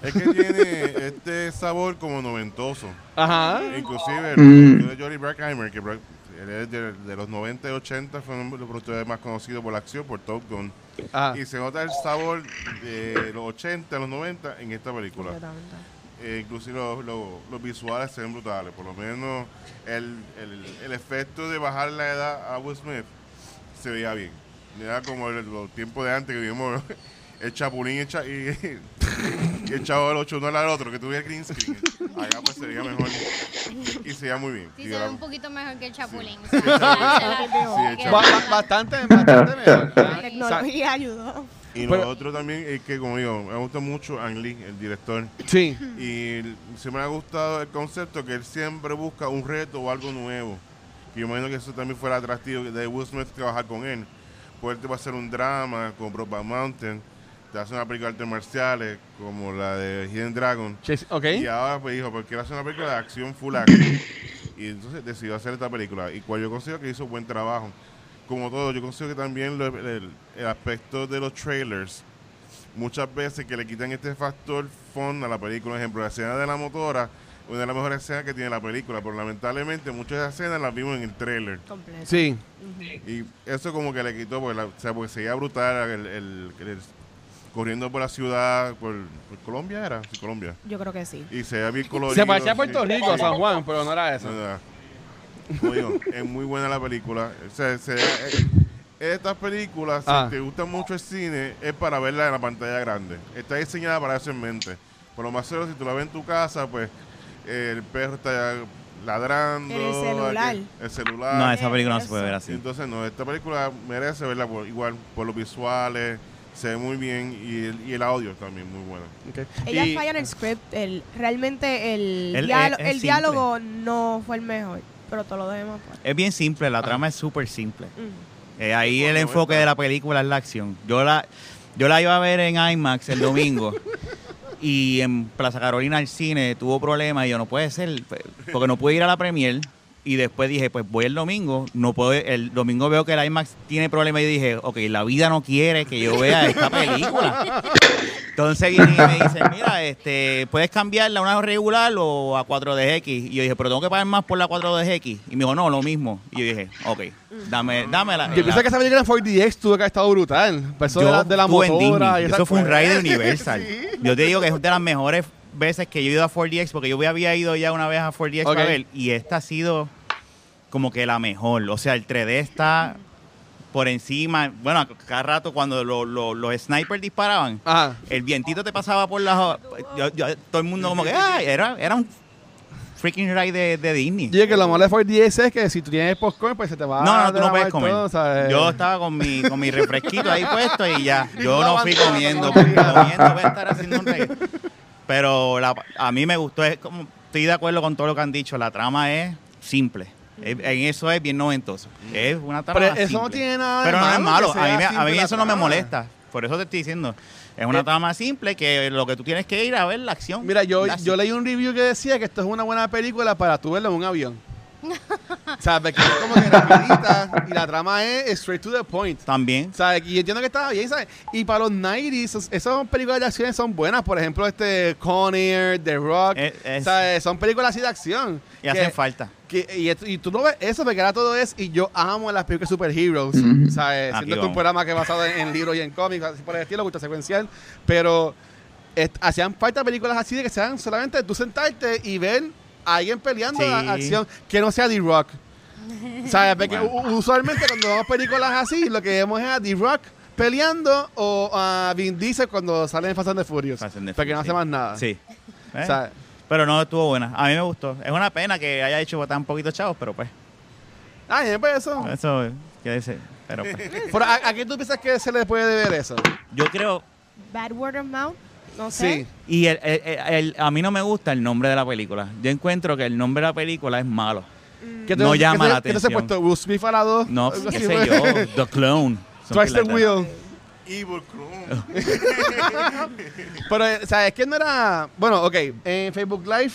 Speaker 1: es que tiene este sabor como noventoso.
Speaker 2: Ajá.
Speaker 1: Inclusive
Speaker 4: Mm.
Speaker 1: el de Johnny Brackheimer, que Brack- él es de, de los 90 y 80, fue uno de los productores más conocidos por la acción, por Top Gun.
Speaker 2: Ah,
Speaker 1: Y se nota el sabor de los 80, los 90 en esta película. Eh, inclusive los, los- los visuales se ven brutales. Por lo menos el, el, el efecto de bajar la edad a Will Smith se veía bien. Era como el- los tiempos de antes que vimos el chapulín y el, cha- y, y el chavo del 8 uno al otro, que tuviera green screen. Acá pues se veía mejor y se veía muy bien.
Speaker 7: Sí,
Speaker 1: Y
Speaker 7: se ve un poquito mejor que el Chapulín.
Speaker 1: Sí, el Chapulín.
Speaker 7: Se la-
Speaker 1: Sí, el
Speaker 7: que-
Speaker 1: Chapulín.
Speaker 2: ba- ba- bastante, bastante mejor.
Speaker 6: La tecnología ayudó.
Speaker 1: Y
Speaker 2: Pero-
Speaker 1: otro también es que, como digo, me gusta mucho Ang Lee, el director.
Speaker 2: Sí.
Speaker 1: Y se me ha gustado el concepto que él siempre busca un reto o algo nuevo. Y yo imagino que eso también fuera atractivo de Will Smith trabajar con él. Poder te va a hacer un drama con Brokeback Mountain, te hace una película de artes marciales como la de Hidden Dragon.
Speaker 2: Chase-.
Speaker 1: Y ahora pues dijo, porque él hace una película de acción full action. y entonces decidió hacer esta película. Y cual yo considero que hizo buen trabajo. Como todo, yo considero que también lo- el, el aspecto de los trailers, muchas veces que le quitan este factor fun a la película. Por ejemplo, la escena de la motora, una de las mejores escenas que tiene la película. Pero lamentablemente muchas de esas escenas las vimos en el trailer.
Speaker 6: Completo.
Speaker 2: Sí.
Speaker 1: Y eso como que le quitó, porque, la- o sea, porque seguía brutal el, el- el- corriendo por la ciudad, por, por Colombia era, sí, Colombia.
Speaker 6: Yo creo que sí.
Speaker 1: Y se veía bien colorido.
Speaker 2: Se parecía a. Puerto Rico, San Juan, pero no era eso.
Speaker 1: No, no. Como digo, es muy buena la película. O sea, se- eh, estas películas, si
Speaker 2: Ah.
Speaker 1: te gusta mucho el cine, es para verla en la pantalla grande. Está diseñada para eso en mente. Por lo más cero, si tú la ves en tu casa, pues el perro está ladrando.
Speaker 6: En el celular.
Speaker 1: aquel- El celular.
Speaker 3: No, esa película no se puede ver así.
Speaker 1: Entonces, no, esta película merece verla por, igual por los visuales, se ve muy bien y el, y el audio también muy bueno.
Speaker 2: Ok.
Speaker 6: Ella
Speaker 2: Y-
Speaker 6: falla en el script. El, realmente el,
Speaker 3: El-
Speaker 6: diálogo,
Speaker 3: es- es
Speaker 6: el diálogo no fue el mejor. Pero todo lo demás. Pues.
Speaker 3: Es bien simple, la trama es súper simple.
Speaker 6: Mm.
Speaker 3: Eh, ahí el enfoque de la película es la acción. Yo la, yo la iba a ver en IMAX el domingo y en Plaza Carolina el cine tuvo problemas y yo no puede ser, porque no pude ir a la premier y después dije, pues voy el domingo, no puedo, el domingo veo que el IMAX tiene problemas y dije, ok, la vida no quiere que yo vea esta película. Entonces viene y me dice, mira, este, puedes cambiarla a una regular o a 4DX. Y yo dije, pero tengo que pagar más por la 4DX. Y me dijo, no, lo mismo. Y yo dije, ok, dame, dámela.
Speaker 2: Yo pienso que esa película en 4DX tuvo que haber estado brutal. Eso de la, de la motora. Y
Speaker 3: Eso fue un ride de Universal. Yo te digo que es de las mejores veces que yo he ido a 4DX porque yo había ido ya una vez a 4DX
Speaker 2: Ok.
Speaker 3: para ver y esta ha sido como que la mejor. O sea, el 3D está por encima. Bueno, a cada rato cuando lo- lo- los snipers disparaban,
Speaker 2: Ajá.
Speaker 3: el vientito te pasaba por la... yo- yo- todo el mundo como que... "Ay", era, era un freaking ride de, de Disney.
Speaker 2: Yo que lo malo de 4DX es que si tú tienes popcorn, pues se te va
Speaker 3: No, no,
Speaker 2: a
Speaker 3: tú no puedes comer.
Speaker 2: todo, ¿sabes?
Speaker 3: Yo estaba con mi, con mi refresquito ahí puesto y ya.
Speaker 2: Y
Speaker 3: Yo no fui comiendo,
Speaker 2: no
Speaker 3: porque comiendo voy a estar haciendo un reguero. Pero la- a mí me gustó, es como, estoy de acuerdo con todo lo que han dicho, la trama es simple. Es- En eso es bien noventoso. Es una trama
Speaker 2: Pero eso
Speaker 3: simple.
Speaker 2: no tiene nada de
Speaker 3: Pero no es
Speaker 2: malo
Speaker 3: a mí, me- a mí eso no me molesta. Por eso te estoy diciendo. Es una trama simple que lo que tú tienes que ir a ver la acción.
Speaker 2: Mira, yo, yo leí un review que decía que esto es una buena película para tú verlo en un avión. o sea, porque es como que rapidita y la trama es straight to the point.
Speaker 3: También.
Speaker 2: ¿Sabes? Y entiendo que estaba bien, ¿sabes? Y para los 90s, es- esas películas de acción son buenas. Por ejemplo, este Con Air, The Rock.
Speaker 3: Es- es-
Speaker 2: ¿sabes? Son películas así de acción.
Speaker 3: Y
Speaker 2: que-
Speaker 3: hacen falta.
Speaker 2: que- y, esto- y tú no ves eso porque ahora todo es. Y yo amo las películas superheroes.
Speaker 4: Ujú.
Speaker 2: ¿Sabes?
Speaker 3: Aquí
Speaker 2: Siendo este un programa que es basado en, en libros y en cómics, así por el estilo, gusta secuencial. Pero hacían falta películas así de que sean solamente tú sentarte y ver alguien peleando
Speaker 3: Sí.
Speaker 2: la acción que no sea The Rock. ¿Sabes? Porque
Speaker 3: Bueno.
Speaker 2: usualmente cuando vemos películas así, lo que vemos es a The Rock peleando o a Vin Diesel cuando salen en Fast and the Furious.
Speaker 3: Fast and the
Speaker 2: porque no hace más nada.
Speaker 3: Sí. Eh,
Speaker 2: ¿Sabes?
Speaker 3: Pero no estuvo buena. A mí me gustó. Es una pena que haya hecho tan poquito chavos, pero pues.
Speaker 2: Ay, pues eso.
Speaker 3: Eso, qué decir. Pero pues.
Speaker 2: Pero, ¿a, a qué tú piensas que se le puede deber eso?
Speaker 3: Yo creo.
Speaker 6: Bad word of mouth. No sé.
Speaker 2: Sí.
Speaker 3: Y el- el- el- a mí no me gusta el nombre de la película. Yo encuentro que el nombre de la película es malo.
Speaker 2: ¿Qué
Speaker 3: No llama
Speaker 2: qué
Speaker 3: la
Speaker 2: te- ¿Qué te has
Speaker 3: atención.
Speaker 2: puesto? ¿Will Smith a la 2?
Speaker 3: No, qué sé yo. The Clone.
Speaker 2: Twice the wheel.
Speaker 1: Evil Clone.
Speaker 2: Pero, eh, ¿sabes qué no era? Bueno, ok, en Facebook Live,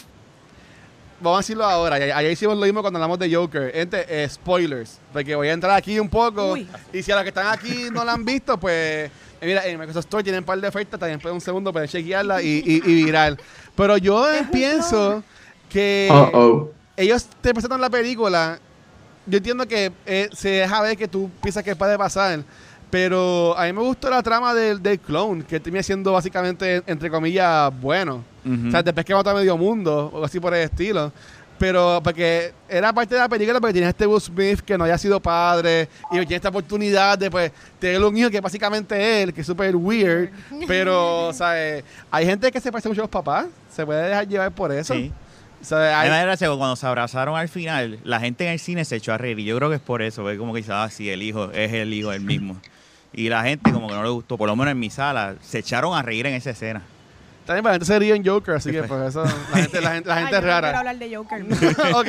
Speaker 2: vamos a decirlo ahora, ayer hicimos lo mismo cuando hablamos de Joker. Gente, eh, spoilers, porque voy a entrar aquí un poco,
Speaker 6: Uy.
Speaker 2: y si a los que están aquí no la han visto, pues, mira, en Microsoft Store tienen un par de ofertas, también pueden un segundo para chequearla y, y, y viral. Pero yo pienso que
Speaker 4: Oh, oh.
Speaker 2: ellos te presentan la película. Yo entiendo que eh, se deja ver que tú piensas que puede pasar. Pero a mí me gustó la trama del, del clone, que termina siendo básicamente, entre comillas, bueno.
Speaker 3: Ujú.
Speaker 2: O sea, después que mata a medio mundo, o así por el estilo. Pero porque era parte de la película porque tiene este Will Smith que no haya sido padre y tiene esta oportunidad de pues tener un hijo que básicamente es él, que es súper weird. Pero, o sea, eh, hay gente que se parece mucho a los papás, se puede dejar llevar por eso.
Speaker 3: Sí.
Speaker 2: O sea, hay-
Speaker 3: gracia cuando se abrazaron al final, la gente en el cine se echó a reír. Y yo creo que es por eso, porque como que dice, ah, sí, el hijo es el hijo del mismo. Y la gente como que no le gustó, por lo menos en mi sala, se echaron a reír en esa escena.
Speaker 2: También para la gente se ríe en Joker, así que pues eso, la gente, la gente, la
Speaker 6: Ay,
Speaker 2: gente
Speaker 6: yo
Speaker 2: es
Speaker 6: no quiero
Speaker 2: rara.
Speaker 6: hablar de Joker.
Speaker 2: ok,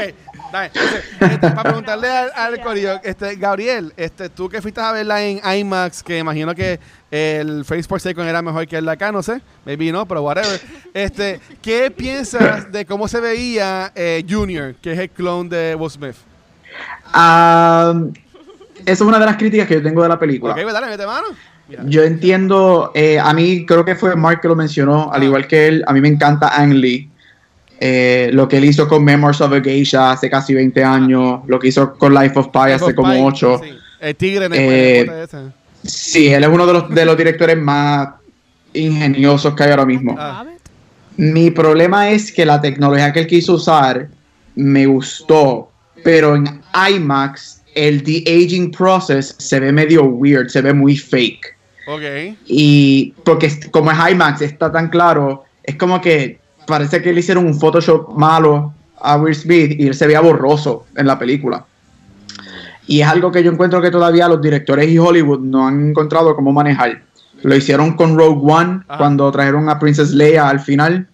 Speaker 2: dale. Entonces, este, para preguntarle al, al corillo, este, Gabriel, este, tú que fuiste a verla en IMAX, que imagino que el Face for Second era mejor que el de acá, no sé, maybe no, pero whatever. Este, ¿qué piensas de cómo se veía eh, Junior, que es el clone de Will Smith?
Speaker 4: Ah, esa es una de las críticas que yo tengo de la película.
Speaker 2: Ok, pues dale, mete mano.
Speaker 4: Yo entiendo, eh, a mí creo que fue Mark que lo mencionó, al igual que él, a mí me encanta Ang Lee. Eh, lo que él hizo con Memoirs of a Geisha hace casi 20 años, lo que hizo con Life of Pi hace como
Speaker 2: Pie,
Speaker 4: 8.
Speaker 2: sí. El tigre en el,
Speaker 4: Eh. Sí, él es uno de los, de los directores más ingeniosos que hay ahora mismo.
Speaker 2: Ah.
Speaker 4: Mi problema es que la tecnología que él quiso usar me gustó, pero en IMAX el de-aging process se ve medio weird, se ve muy fake.
Speaker 2: Ok.
Speaker 4: Y porque como es IMAX, está tan claro, es como que parece que le hicieron un Photoshop malo a Will Smith y él se veía borroso en la película. Y es algo que yo encuentro que todavía los directores y Hollywood no han encontrado cómo manejar. Lo hicieron con Rogue One
Speaker 2: Ajá.
Speaker 4: cuando trajeron a Princess Leia al final.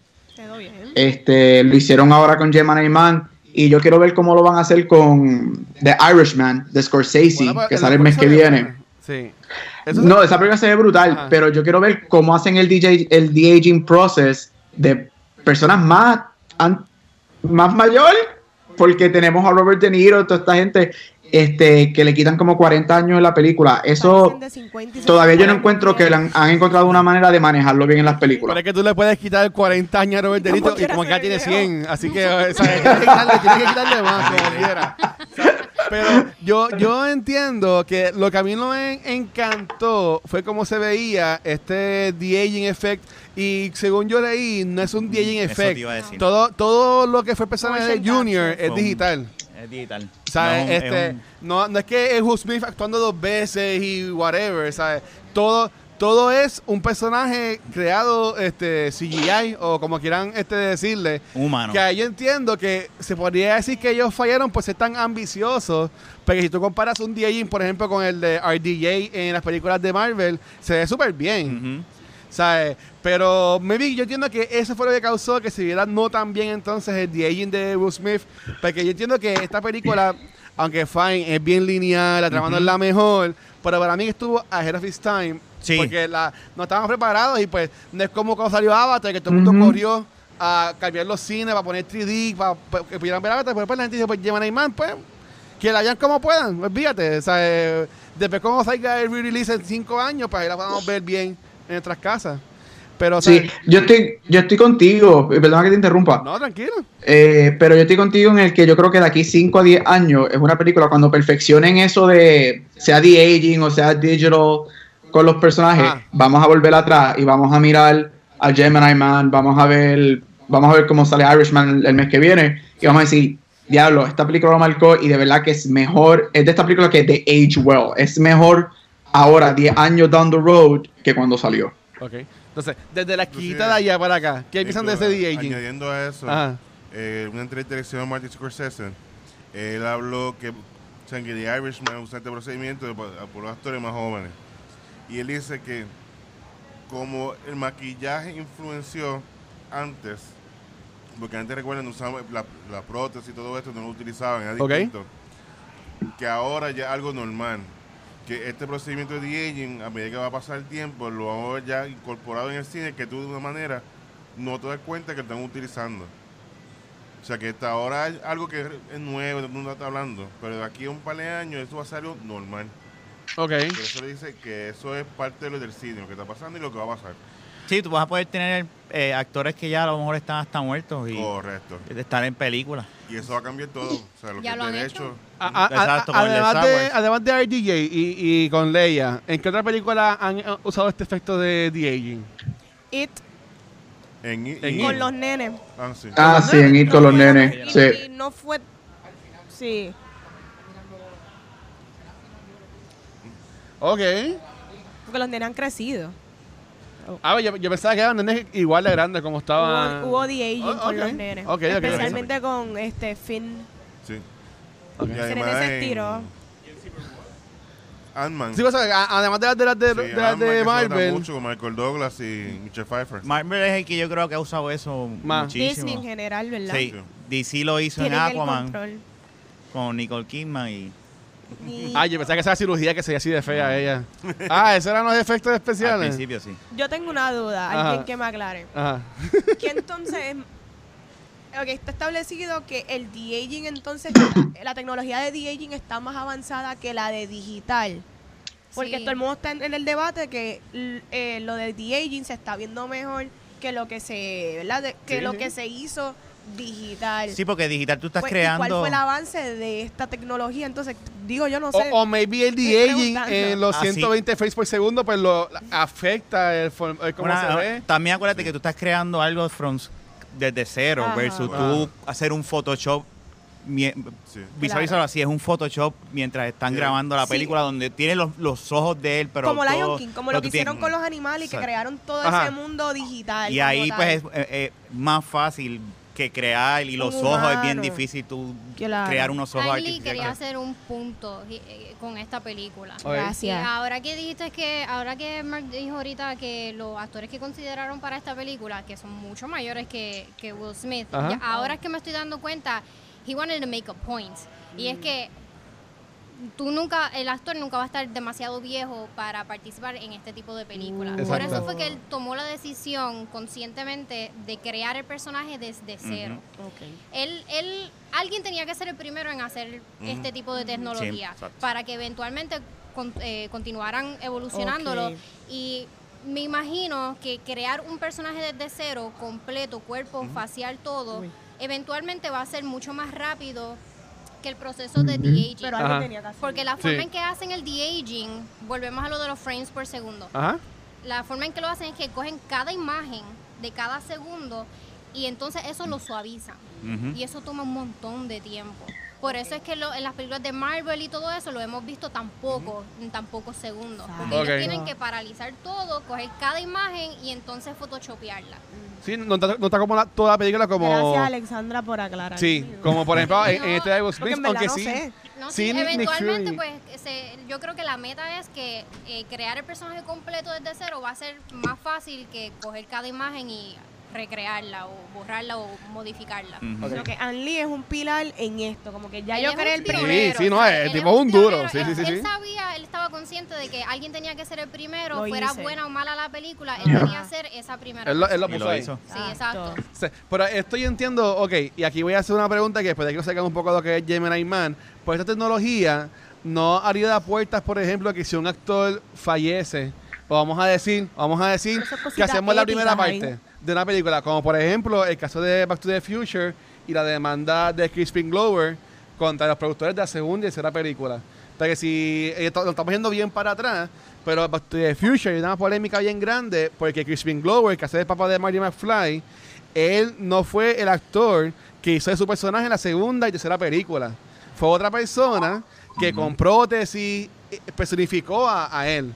Speaker 6: Bien.
Speaker 4: Este, lo hicieron ahora con Gemma Man. Y yo quiero ver cómo lo van a hacer con The Irishman de Scorsese,
Speaker 2: Bueno, pues,
Speaker 4: que sale el mes que viene.
Speaker 2: Sí. Eso
Speaker 4: No, esa película se ve brutal,
Speaker 2: Ajá.
Speaker 4: pero yo quiero ver cómo hacen el DJ, el de-aging process de personas más, an- más mayor, porque tenemos a Robert De Niro, toda esta gente, este, que le quitan como 40 años en la película. Eso
Speaker 6: Parecen de 50 y
Speaker 4: todavía yo no
Speaker 6: 60
Speaker 4: encuentro que le han, han encontrado una manera de manejarlo bien en las
Speaker 2: Pero
Speaker 4: películas.
Speaker 2: es que tú le puedes quitar 40 años a Robert De Niro y como
Speaker 6: se
Speaker 2: que ya
Speaker 6: ve
Speaker 2: tiene
Speaker 6: viejo.
Speaker 2: 100. Así que, o sea, tienes que quitarle, tienes que quitarle más, como quiera. Pero yo, yo entiendo que lo que a mí no me encantó fue cómo se veía este de-aging effect. Y según yo leí, no es un de-aging
Speaker 3: Eso te
Speaker 2: effect.
Speaker 3: iba a decir.
Speaker 2: Todo, todo lo que fue personaje de Junior es digital.
Speaker 3: Es digital.
Speaker 2: O sea,
Speaker 3: No,
Speaker 2: este,
Speaker 3: es un-
Speaker 2: no, no es que es Will Smith actuando dos veces y whatever, ¿sabes? Todo, todo es un personaje creado este, CGI o como quieran este, decirle.
Speaker 3: humano.
Speaker 2: Que ahí yo entiendo que se podría decir que ellos fallaron por ser tan ambiciosos. Porque si tú comparas un DJing, por ejemplo, con el de RDJ en las películas de Marvel, se ve súper bien.
Speaker 3: Ujú.
Speaker 2: ¿sabes? Pero maybe yo entiendo que eso fue lo que causó que se viera no tan bien entonces el Aging de Will Smith. Porque yo entiendo que esta película, aunque fine, es bien lineal, la trama no es la mejor, pero para mí estuvo ahead of its time.
Speaker 3: Sí.
Speaker 2: Porque la, no estábamos preparados y pues no es como cuando salió Avatar, que todo el mundo corrió a cambiar los cines para poner 3D, para, para que pudieran ver Avatar, pero después la gente dice, pues llevan a Iman, pues que la hayan como puedan, olvídate. O sea, eh, después cuando salga el re-release en cinco años, pues ahí la podamos ver bien en nuestras casas. Pero, o sea,
Speaker 4: Sí, yo estoy, yo estoy contigo, eh, perdona que te interrumpa.
Speaker 2: no, tranquilo.
Speaker 4: Eh, pero yo estoy contigo en el que yo creo que de aquí 5 a 10 años es una película cuando perfeccionen eso de sea de aging o sea digital con los personajes,
Speaker 2: Ah.
Speaker 4: vamos a volver atrás y vamos a mirar a Gemini Man, vamos a ver vamos a ver cómo sale Irishman el, el mes que viene y vamos a decir, diablo, esta película lo marcó y de verdad que es mejor, es de esta película que de age well, es mejor ahora 10 años down the road que cuando salió.
Speaker 2: Ok. Entonces, desde la esquina de allá para acá, ¿qué piensan de ese de aging?
Speaker 1: Añadiendo a eso, eh, una entrevista que le hicieron a Martin Scorsese, él habló que, o sea, que The Irishman usa este procedimiento de- por por los actores más jóvenes. Y él dice que como el maquillaje influenció antes, porque antes recuerden, usaban la, la prótesis y todo esto, no lo utilizaban, era distinto. Que ahora ya es algo normal. Que este procedimiento de aging, a medida que va a pasar el tiempo, lo vamos ya incorporado en el cine, que tú de una manera no te das cuenta que están utilizando. O sea que hasta ahora es algo que es nuevo, todo el mundo está hablando, pero de aquí a un par de años eso va a ser algo normal.
Speaker 2: Ok.
Speaker 1: Por eso le dice que eso es parte de lo del cine, lo que está pasando y lo que va a pasar.
Speaker 3: Sí, tú vas a poder tener eh, actores que ya a lo mejor están hasta muertos y
Speaker 1: Correcto.
Speaker 3: estar en películas.
Speaker 1: Y eso va a cambiar todo. O sea, lo
Speaker 7: Ya
Speaker 1: que
Speaker 7: lo han hecho.
Speaker 2: A- a- a-
Speaker 3: Exacto, el de
Speaker 2: además,
Speaker 3: Star
Speaker 2: de,
Speaker 3: Wars.
Speaker 2: además de RDJ y, y con Leia, ¿en qué otra película han eh, usado este efecto de de aging?
Speaker 6: It
Speaker 1: En,
Speaker 2: En
Speaker 1: y-
Speaker 2: It.
Speaker 6: con los nenes.
Speaker 1: Ah, sí.
Speaker 4: Ah, sí, en ir con los nenes.
Speaker 6: y-
Speaker 4: Sí.
Speaker 6: y no fue. Sí.
Speaker 2: Ok.
Speaker 6: Porque los nenes han crecido.
Speaker 2: Ah, yo, yo pensaba que eran nenes igual de grandes como estaban.
Speaker 6: Hubo, hubo de aging
Speaker 2: Oh,
Speaker 6: con
Speaker 2: ok.
Speaker 6: los nenes.
Speaker 2: Ok, ok, ok.
Speaker 6: Especialmente con este Finn.
Speaker 1: Sí.
Speaker 2: Ok.
Speaker 1: Y
Speaker 6: Ese
Speaker 1: además
Speaker 6: se
Speaker 1: en-
Speaker 6: estiró.
Speaker 1: Ant-Man.
Speaker 2: Sí, o sea, a- además de las de, las de,
Speaker 1: Sí,
Speaker 2: de, las
Speaker 1: Ant-Man,
Speaker 2: de
Speaker 1: se nota
Speaker 2: Marvel.
Speaker 1: mucho con Michael Douglas y Michelle Pfeiffer.
Speaker 3: Marvel es el que yo creo que ha usado eso
Speaker 2: Más.
Speaker 3: muchísimo.
Speaker 6: Disney en general, ¿verdad?
Speaker 3: Sí, DC lo hizo en
Speaker 6: Tienen el
Speaker 3: Aquaman
Speaker 6: control.
Speaker 3: con Nicole Kidman y
Speaker 6: Ni-
Speaker 2: Ay, yo pensaba que esa cirugía que se veía así de fea ella. Ah, esos eran los efectos
Speaker 3: al
Speaker 2: especiales.
Speaker 3: principio sí.
Speaker 6: Yo tengo una duda,
Speaker 2: Ajá.
Speaker 6: alguien que me aclare.
Speaker 2: Ajá.
Speaker 6: que entonces ok, está establecido que el de-aging entonces la tecnología de de-aging está más avanzada que la de digital porque
Speaker 7: Sí.
Speaker 6: todo el mundo está en, en el debate que eh, lo de de-aging se está viendo mejor que lo que se verdad De- que
Speaker 2: Sí,
Speaker 6: lo
Speaker 2: sí.
Speaker 6: que se hizo digital
Speaker 3: Sí, porque digital tú estás
Speaker 6: Pues, ¿y ¿cuál
Speaker 3: creando
Speaker 6: fue el avance de esta tecnología? Entonces, digo, yo no sé.
Speaker 2: o maybe el de-aging
Speaker 6: preguntando.
Speaker 2: en los
Speaker 3: Ah, sí.
Speaker 2: 120 frames por segundo, pues lo afecta el, form- el cómo
Speaker 3: Una-
Speaker 2: se ve.
Speaker 3: También acuérdate que tú estás creando algo from, desde cero
Speaker 6: Ajá.
Speaker 3: versus tú hacer un Photoshop. mie-
Speaker 1: Sí.
Speaker 3: Visualízalo así, es un Photoshop mientras están
Speaker 1: Sí.
Speaker 3: grabando la
Speaker 6: Sí.
Speaker 3: película donde tiene los, los ojos de él, pero
Speaker 6: como Lion King, como lo que hicieron con los animales y que crearon todo
Speaker 2: Ajá.
Speaker 6: ese mundo digital.
Speaker 3: Y ahí
Speaker 6: tal.
Speaker 3: pues es eh, eh, más fácil que crear y los ojos es bien difícil tú
Speaker 6: Claro.
Speaker 3: crear unos ojos artificiales.
Speaker 7: quería hacer un punto eh, con esta película.
Speaker 6: Gracias.
Speaker 7: Y ahora que dijiste que, ahora que Mark dijo ahorita que los actores que consideraron para esta película, que son mucho mayores que, que Will Smith,
Speaker 2: Ajá.
Speaker 7: ahora es que me estoy dando cuenta, he wanted to make a point. Y es que tú nunca, el actor nunca va a estar demasiado viejo para participar en este tipo de películas. Por
Speaker 2: Exacto.
Speaker 7: eso fue que él tomó la decisión conscientemente de crear el personaje desde cero. Él, él, alguien tenía que ser el primero en hacer este tipo de tecnología para que eventualmente con- eh, continuaran evolucionándolo. Y me imagino que crear un personaje desde cero, completo, cuerpo, facial, todo,
Speaker 6: Uy.
Speaker 7: eventualmente va a ser mucho más rápido que el proceso de de-aging.
Speaker 6: Pero
Speaker 2: Ajá.
Speaker 6: alguien tenía que hacerlo.
Speaker 7: Porque la forma
Speaker 2: Sí.
Speaker 7: en que hacen el de-aging, volvemos a lo de los frames por segundo
Speaker 2: Ajá.
Speaker 7: la forma en que lo hacen es que cogen cada imagen de cada segundo y entonces eso lo suavizan.
Speaker 3: Ujú.
Speaker 7: Y eso toma un montón de tiempo. Por eso es que lo- en las películas de Marvel y todo eso lo hemos visto tan poco, en tan pocos segundos. Porque ellos tienen que paralizar todo, coger cada imagen y entonces photoshopearla.
Speaker 2: Sí, no está, no está como la- toda la película como...
Speaker 6: Gracias, Alexandra, por aclarar.
Speaker 2: Sí, como por ejemplo en, en este
Speaker 6: en verdad
Speaker 2: aunque
Speaker 6: no
Speaker 2: sí.
Speaker 6: sé.
Speaker 7: No,
Speaker 2: Sí,
Speaker 7: eventualmente pues se- yo creo que la meta es que eh, crear el personaje completo desde cero va a ser más fácil que coger cada imagen y recrearla o borrarla o modificarla.
Speaker 3: Ujú.
Speaker 6: Sino que An Lee es un pilar en esto, como que ya
Speaker 7: Él
Speaker 6: yo
Speaker 7: un
Speaker 6: el primero.
Speaker 2: Sí, no,
Speaker 7: ¿sabes?
Speaker 2: el
Speaker 7: Él
Speaker 2: tipo es un duro, sí,
Speaker 7: él,
Speaker 2: sí, sí,
Speaker 7: él
Speaker 2: sí.
Speaker 7: sabía, él estaba consciente de que alguien tenía que ser el primero,
Speaker 6: Lo
Speaker 7: fuera
Speaker 6: hice.
Speaker 7: buena o mala la película, él tenía que ser esa primera
Speaker 2: Él lo, él lo puso
Speaker 3: lo
Speaker 2: ahí.
Speaker 3: hizo.
Speaker 7: Sí, exacto.
Speaker 2: Sí, Pero esto yo entiendo, ok, y aquí voy a hacer una pregunta que después de que nos sacan un poco de lo que es Gemini Man, pues esta tecnología no haría puertas, por ejemplo, que si un actor fallece, o vamos a decir, vamos a decir que hacemos la primera
Speaker 6: ahí.
Speaker 2: De una película, como por ejemplo el caso de Back to the Future y la demanda de Crispin Glover contra los productores de la segunda y tercera película. Porque si eh, lo estamos yendo bien para atrás, pero Back to the Future hay una polémica bien grande porque Crispin Glover, que hace el papá de Marty McFly, él no fue el actor que hizo de su personaje en la segunda y tercera película. Fue otra persona que con prótesis personificó a, a él.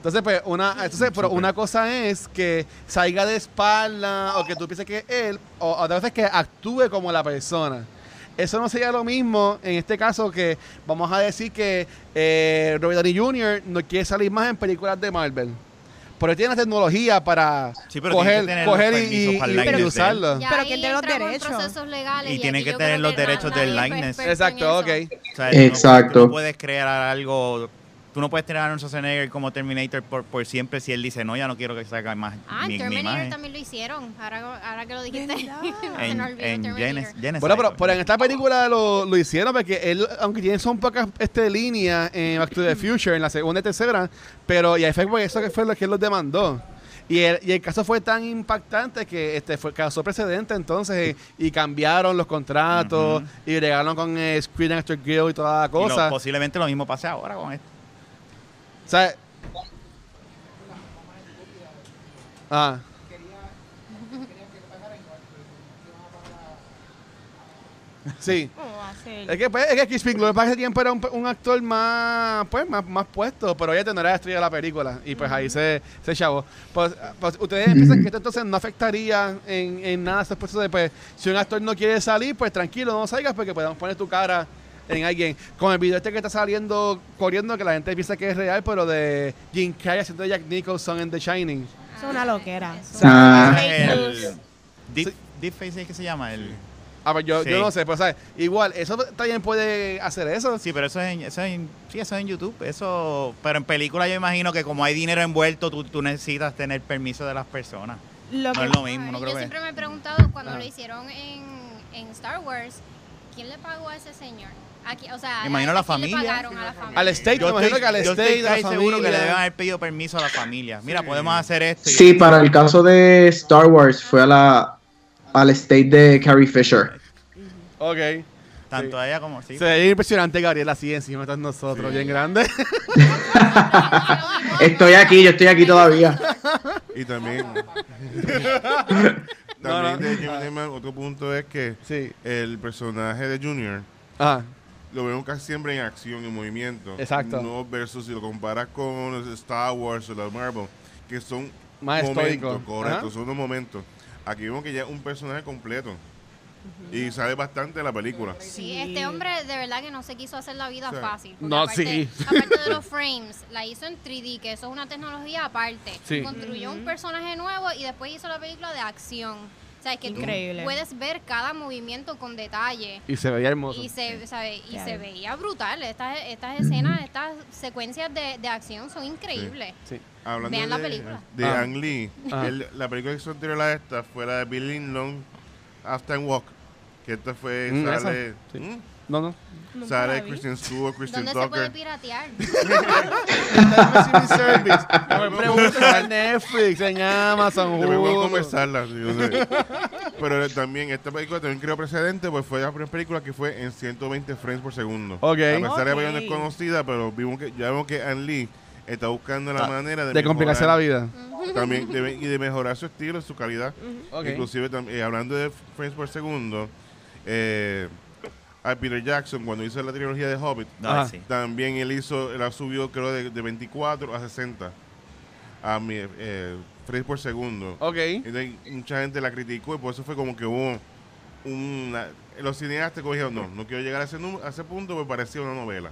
Speaker 2: Entonces, pues, una, entonces, pero una cosa es que salga de espalda o que tú pienses que es él, o otra vez es que actúe como la persona. Eso no sería lo mismo en este caso que vamos a decir que eh, Robert Downey Jr. no quiere salir más en películas de Marvel. Pero él tiene la tecnología para
Speaker 3: Sí, pero tiene que
Speaker 2: coger, coger y, y- y- y usarlo.
Speaker 7: Ya
Speaker 6: Pero ¿quién tiene los derechos?
Speaker 7: legales
Speaker 3: Y tienen que tener los derechos del likeness.
Speaker 2: Exacto, ok.
Speaker 7: eso.
Speaker 3: O sea, tú no-
Speaker 4: Exacto.
Speaker 3: No, puedes crear algo. Tú no puedes tener a Arnold Schwarzenegger como Terminator por, por siempre si él dice, no, ya no quiero que salga más
Speaker 7: Ah,
Speaker 3: mi,
Speaker 7: Terminator
Speaker 3: imagen.
Speaker 7: también lo hicieron. Ahora, ahora que lo dijiste.
Speaker 3: En,
Speaker 7: olvidó
Speaker 3: en. Genes-.
Speaker 2: Bueno, pero, pero en esta película lo, lo hicieron porque él, aunque tiene son pocas este, líneas en Back to the Future, en la segunda y tercera, pero y ahí fue por eso que fue lo que él los demandó. Y el, y el caso fue tan impactante que este fue causó precedente entonces y, y cambiaron los contratos y llegaron con eh, Screen Actor Guild y toda la
Speaker 3: Y lo-
Speaker 2: cosa.
Speaker 3: posiblemente lo mismo pase ahora con esto.
Speaker 2: Sea, ah. Sí. Es que, pues, es que Crispin Glover para ese tiempo era un, un actor más, pues, más, más puesto, pero ella era la estrella de la película. Y pues ahí se, se chavó. Pues, pues, ustedes piensan que esto entonces no afectaría en, en nada esos procesos de, pues, si un actor no quiere salir, pues tranquilo, no salgas porque podemos poner tu cara en alguien. Con el video este que está saliendo, corriendo, que la gente piensa que es real, pero de Jim Carrey haciendo Jack Nicholson en The Shining.
Speaker 6: Es una loquera.
Speaker 4: Ah.
Speaker 3: Deep. Deepface es que se llama el
Speaker 2: A ver, yo,
Speaker 3: Sí.
Speaker 2: yo no sé, pero ¿sabes? Igual, eso también puede hacer eso.
Speaker 3: Sí, pero eso es en, eso es en, sí, eso es en YouTube. Eso, pero en película yo imagino que como hay dinero envuelto, tú, tú necesitas tener permiso de las personas.
Speaker 6: Lo
Speaker 3: No es lo mismo, no creo
Speaker 7: yo
Speaker 3: que.
Speaker 7: siempre me he preguntado cuando
Speaker 2: Ah.
Speaker 7: lo hicieron en, en Star Wars, ¿quién le pagó a ese señor? Aquí, o sea,
Speaker 3: Me imagino
Speaker 7: ¿a
Speaker 3: la familia.
Speaker 2: Al state, me imagino que al
Speaker 3: yo
Speaker 2: state,
Speaker 3: estoy
Speaker 2: la
Speaker 3: casi seguro que le deben haber pedido permiso a la familia. Mira,
Speaker 1: Sí.
Speaker 3: podemos hacer esto. y-
Speaker 4: Sí, para el caso de Star Wars fue a la, al estate de Carrie Fisher.
Speaker 2: Ok.
Speaker 3: Tanto
Speaker 2: Sí.
Speaker 3: a ella como sí.
Speaker 2: Se ve impresionante, Gabriel, así encima de nosotros,
Speaker 1: Sí.
Speaker 2: bien grande.
Speaker 4: Estoy aquí, yo estoy aquí todavía.
Speaker 1: Y también.
Speaker 2: No, no.
Speaker 1: también de Jimmy Neutron, otro punto es que
Speaker 2: sí.
Speaker 1: el personaje de Junior
Speaker 2: Ah,
Speaker 1: lo vemos casi siempre en acción, en movimiento.
Speaker 2: Exacto.
Speaker 1: No versus si lo comparas con los Star Wars o los Marvel, que son
Speaker 2: Más
Speaker 1: momentos, correcto,
Speaker 2: Ajá.
Speaker 1: son unos momentos. Aquí vemos que ya es un personaje completo. Y sale bastante de la película.
Speaker 7: Sí, este hombre de verdad que no se quiso hacer la vida
Speaker 1: Sí.
Speaker 7: fácil. porque
Speaker 2: No,
Speaker 7: aparte,
Speaker 2: sí.
Speaker 7: Aparte de los frames, la hizo en 3D, que eso es una tecnología aparte.
Speaker 2: Sí.
Speaker 7: Construyó un personaje nuevo y después hizo la película de acción. O sea, es que
Speaker 6: Increíble.
Speaker 7: tú puedes ver cada movimiento con detalle.
Speaker 2: y se veía hermoso.
Speaker 7: Y se, sabe, y se veía brutal. Estas, estas escenas, estas secuencias de, de acción son increíbles.
Speaker 2: Sí.
Speaker 1: Hablando
Speaker 7: Vean la
Speaker 1: de,
Speaker 7: película.
Speaker 1: de
Speaker 2: Ah.
Speaker 1: Ang Lee,
Speaker 2: Ah.
Speaker 1: la película que hizo anterior a esta fue la de Billy Long After and Walk. Que esta fue,
Speaker 2: Mm,
Speaker 1: sale,
Speaker 2: esa. Sí.
Speaker 1: ¿Mm?
Speaker 2: No, no.
Speaker 6: Vi.
Speaker 1: Christian Stewart, Christian
Speaker 7: ¿Dónde se puede
Speaker 1: Tucker.
Speaker 7: piratear?
Speaker 2: Service. No me preguntes en Netflix, en Amazon,
Speaker 1: Debemos
Speaker 2: Hulu.
Speaker 1: conversarla. sí, yo sé. Pero también esta película también creó precedente, pues fue la primera película que fue en 120 frames por segundo.
Speaker 2: Ok.
Speaker 1: A pesar de que
Speaker 6: Ok.
Speaker 1: no es conocida, pero vimos que, ya vemos que Ann Lee está buscando la
Speaker 2: Ah,
Speaker 1: manera de,
Speaker 2: De complicarse la
Speaker 1: mejorar-
Speaker 2: vida.
Speaker 1: También de- y de mejorar su estilo, su calidad.
Speaker 2: Ok.
Speaker 1: Inclusive tam- eh, hablando de frames por segundo, eh, a Peter Jackson cuando hizo la trilogía de Hobbit,
Speaker 3: No, sí.
Speaker 1: también él hizo, él la subió creo de, de 24 a 60 a mi, eh, frames por segundo.
Speaker 2: Ok.
Speaker 1: Entonces, mucha gente la criticó y por eso fue como que hubo una... Los cineastas como dijeron, no, no quiero llegar a ese, número- a ese punto porque parecía una novela.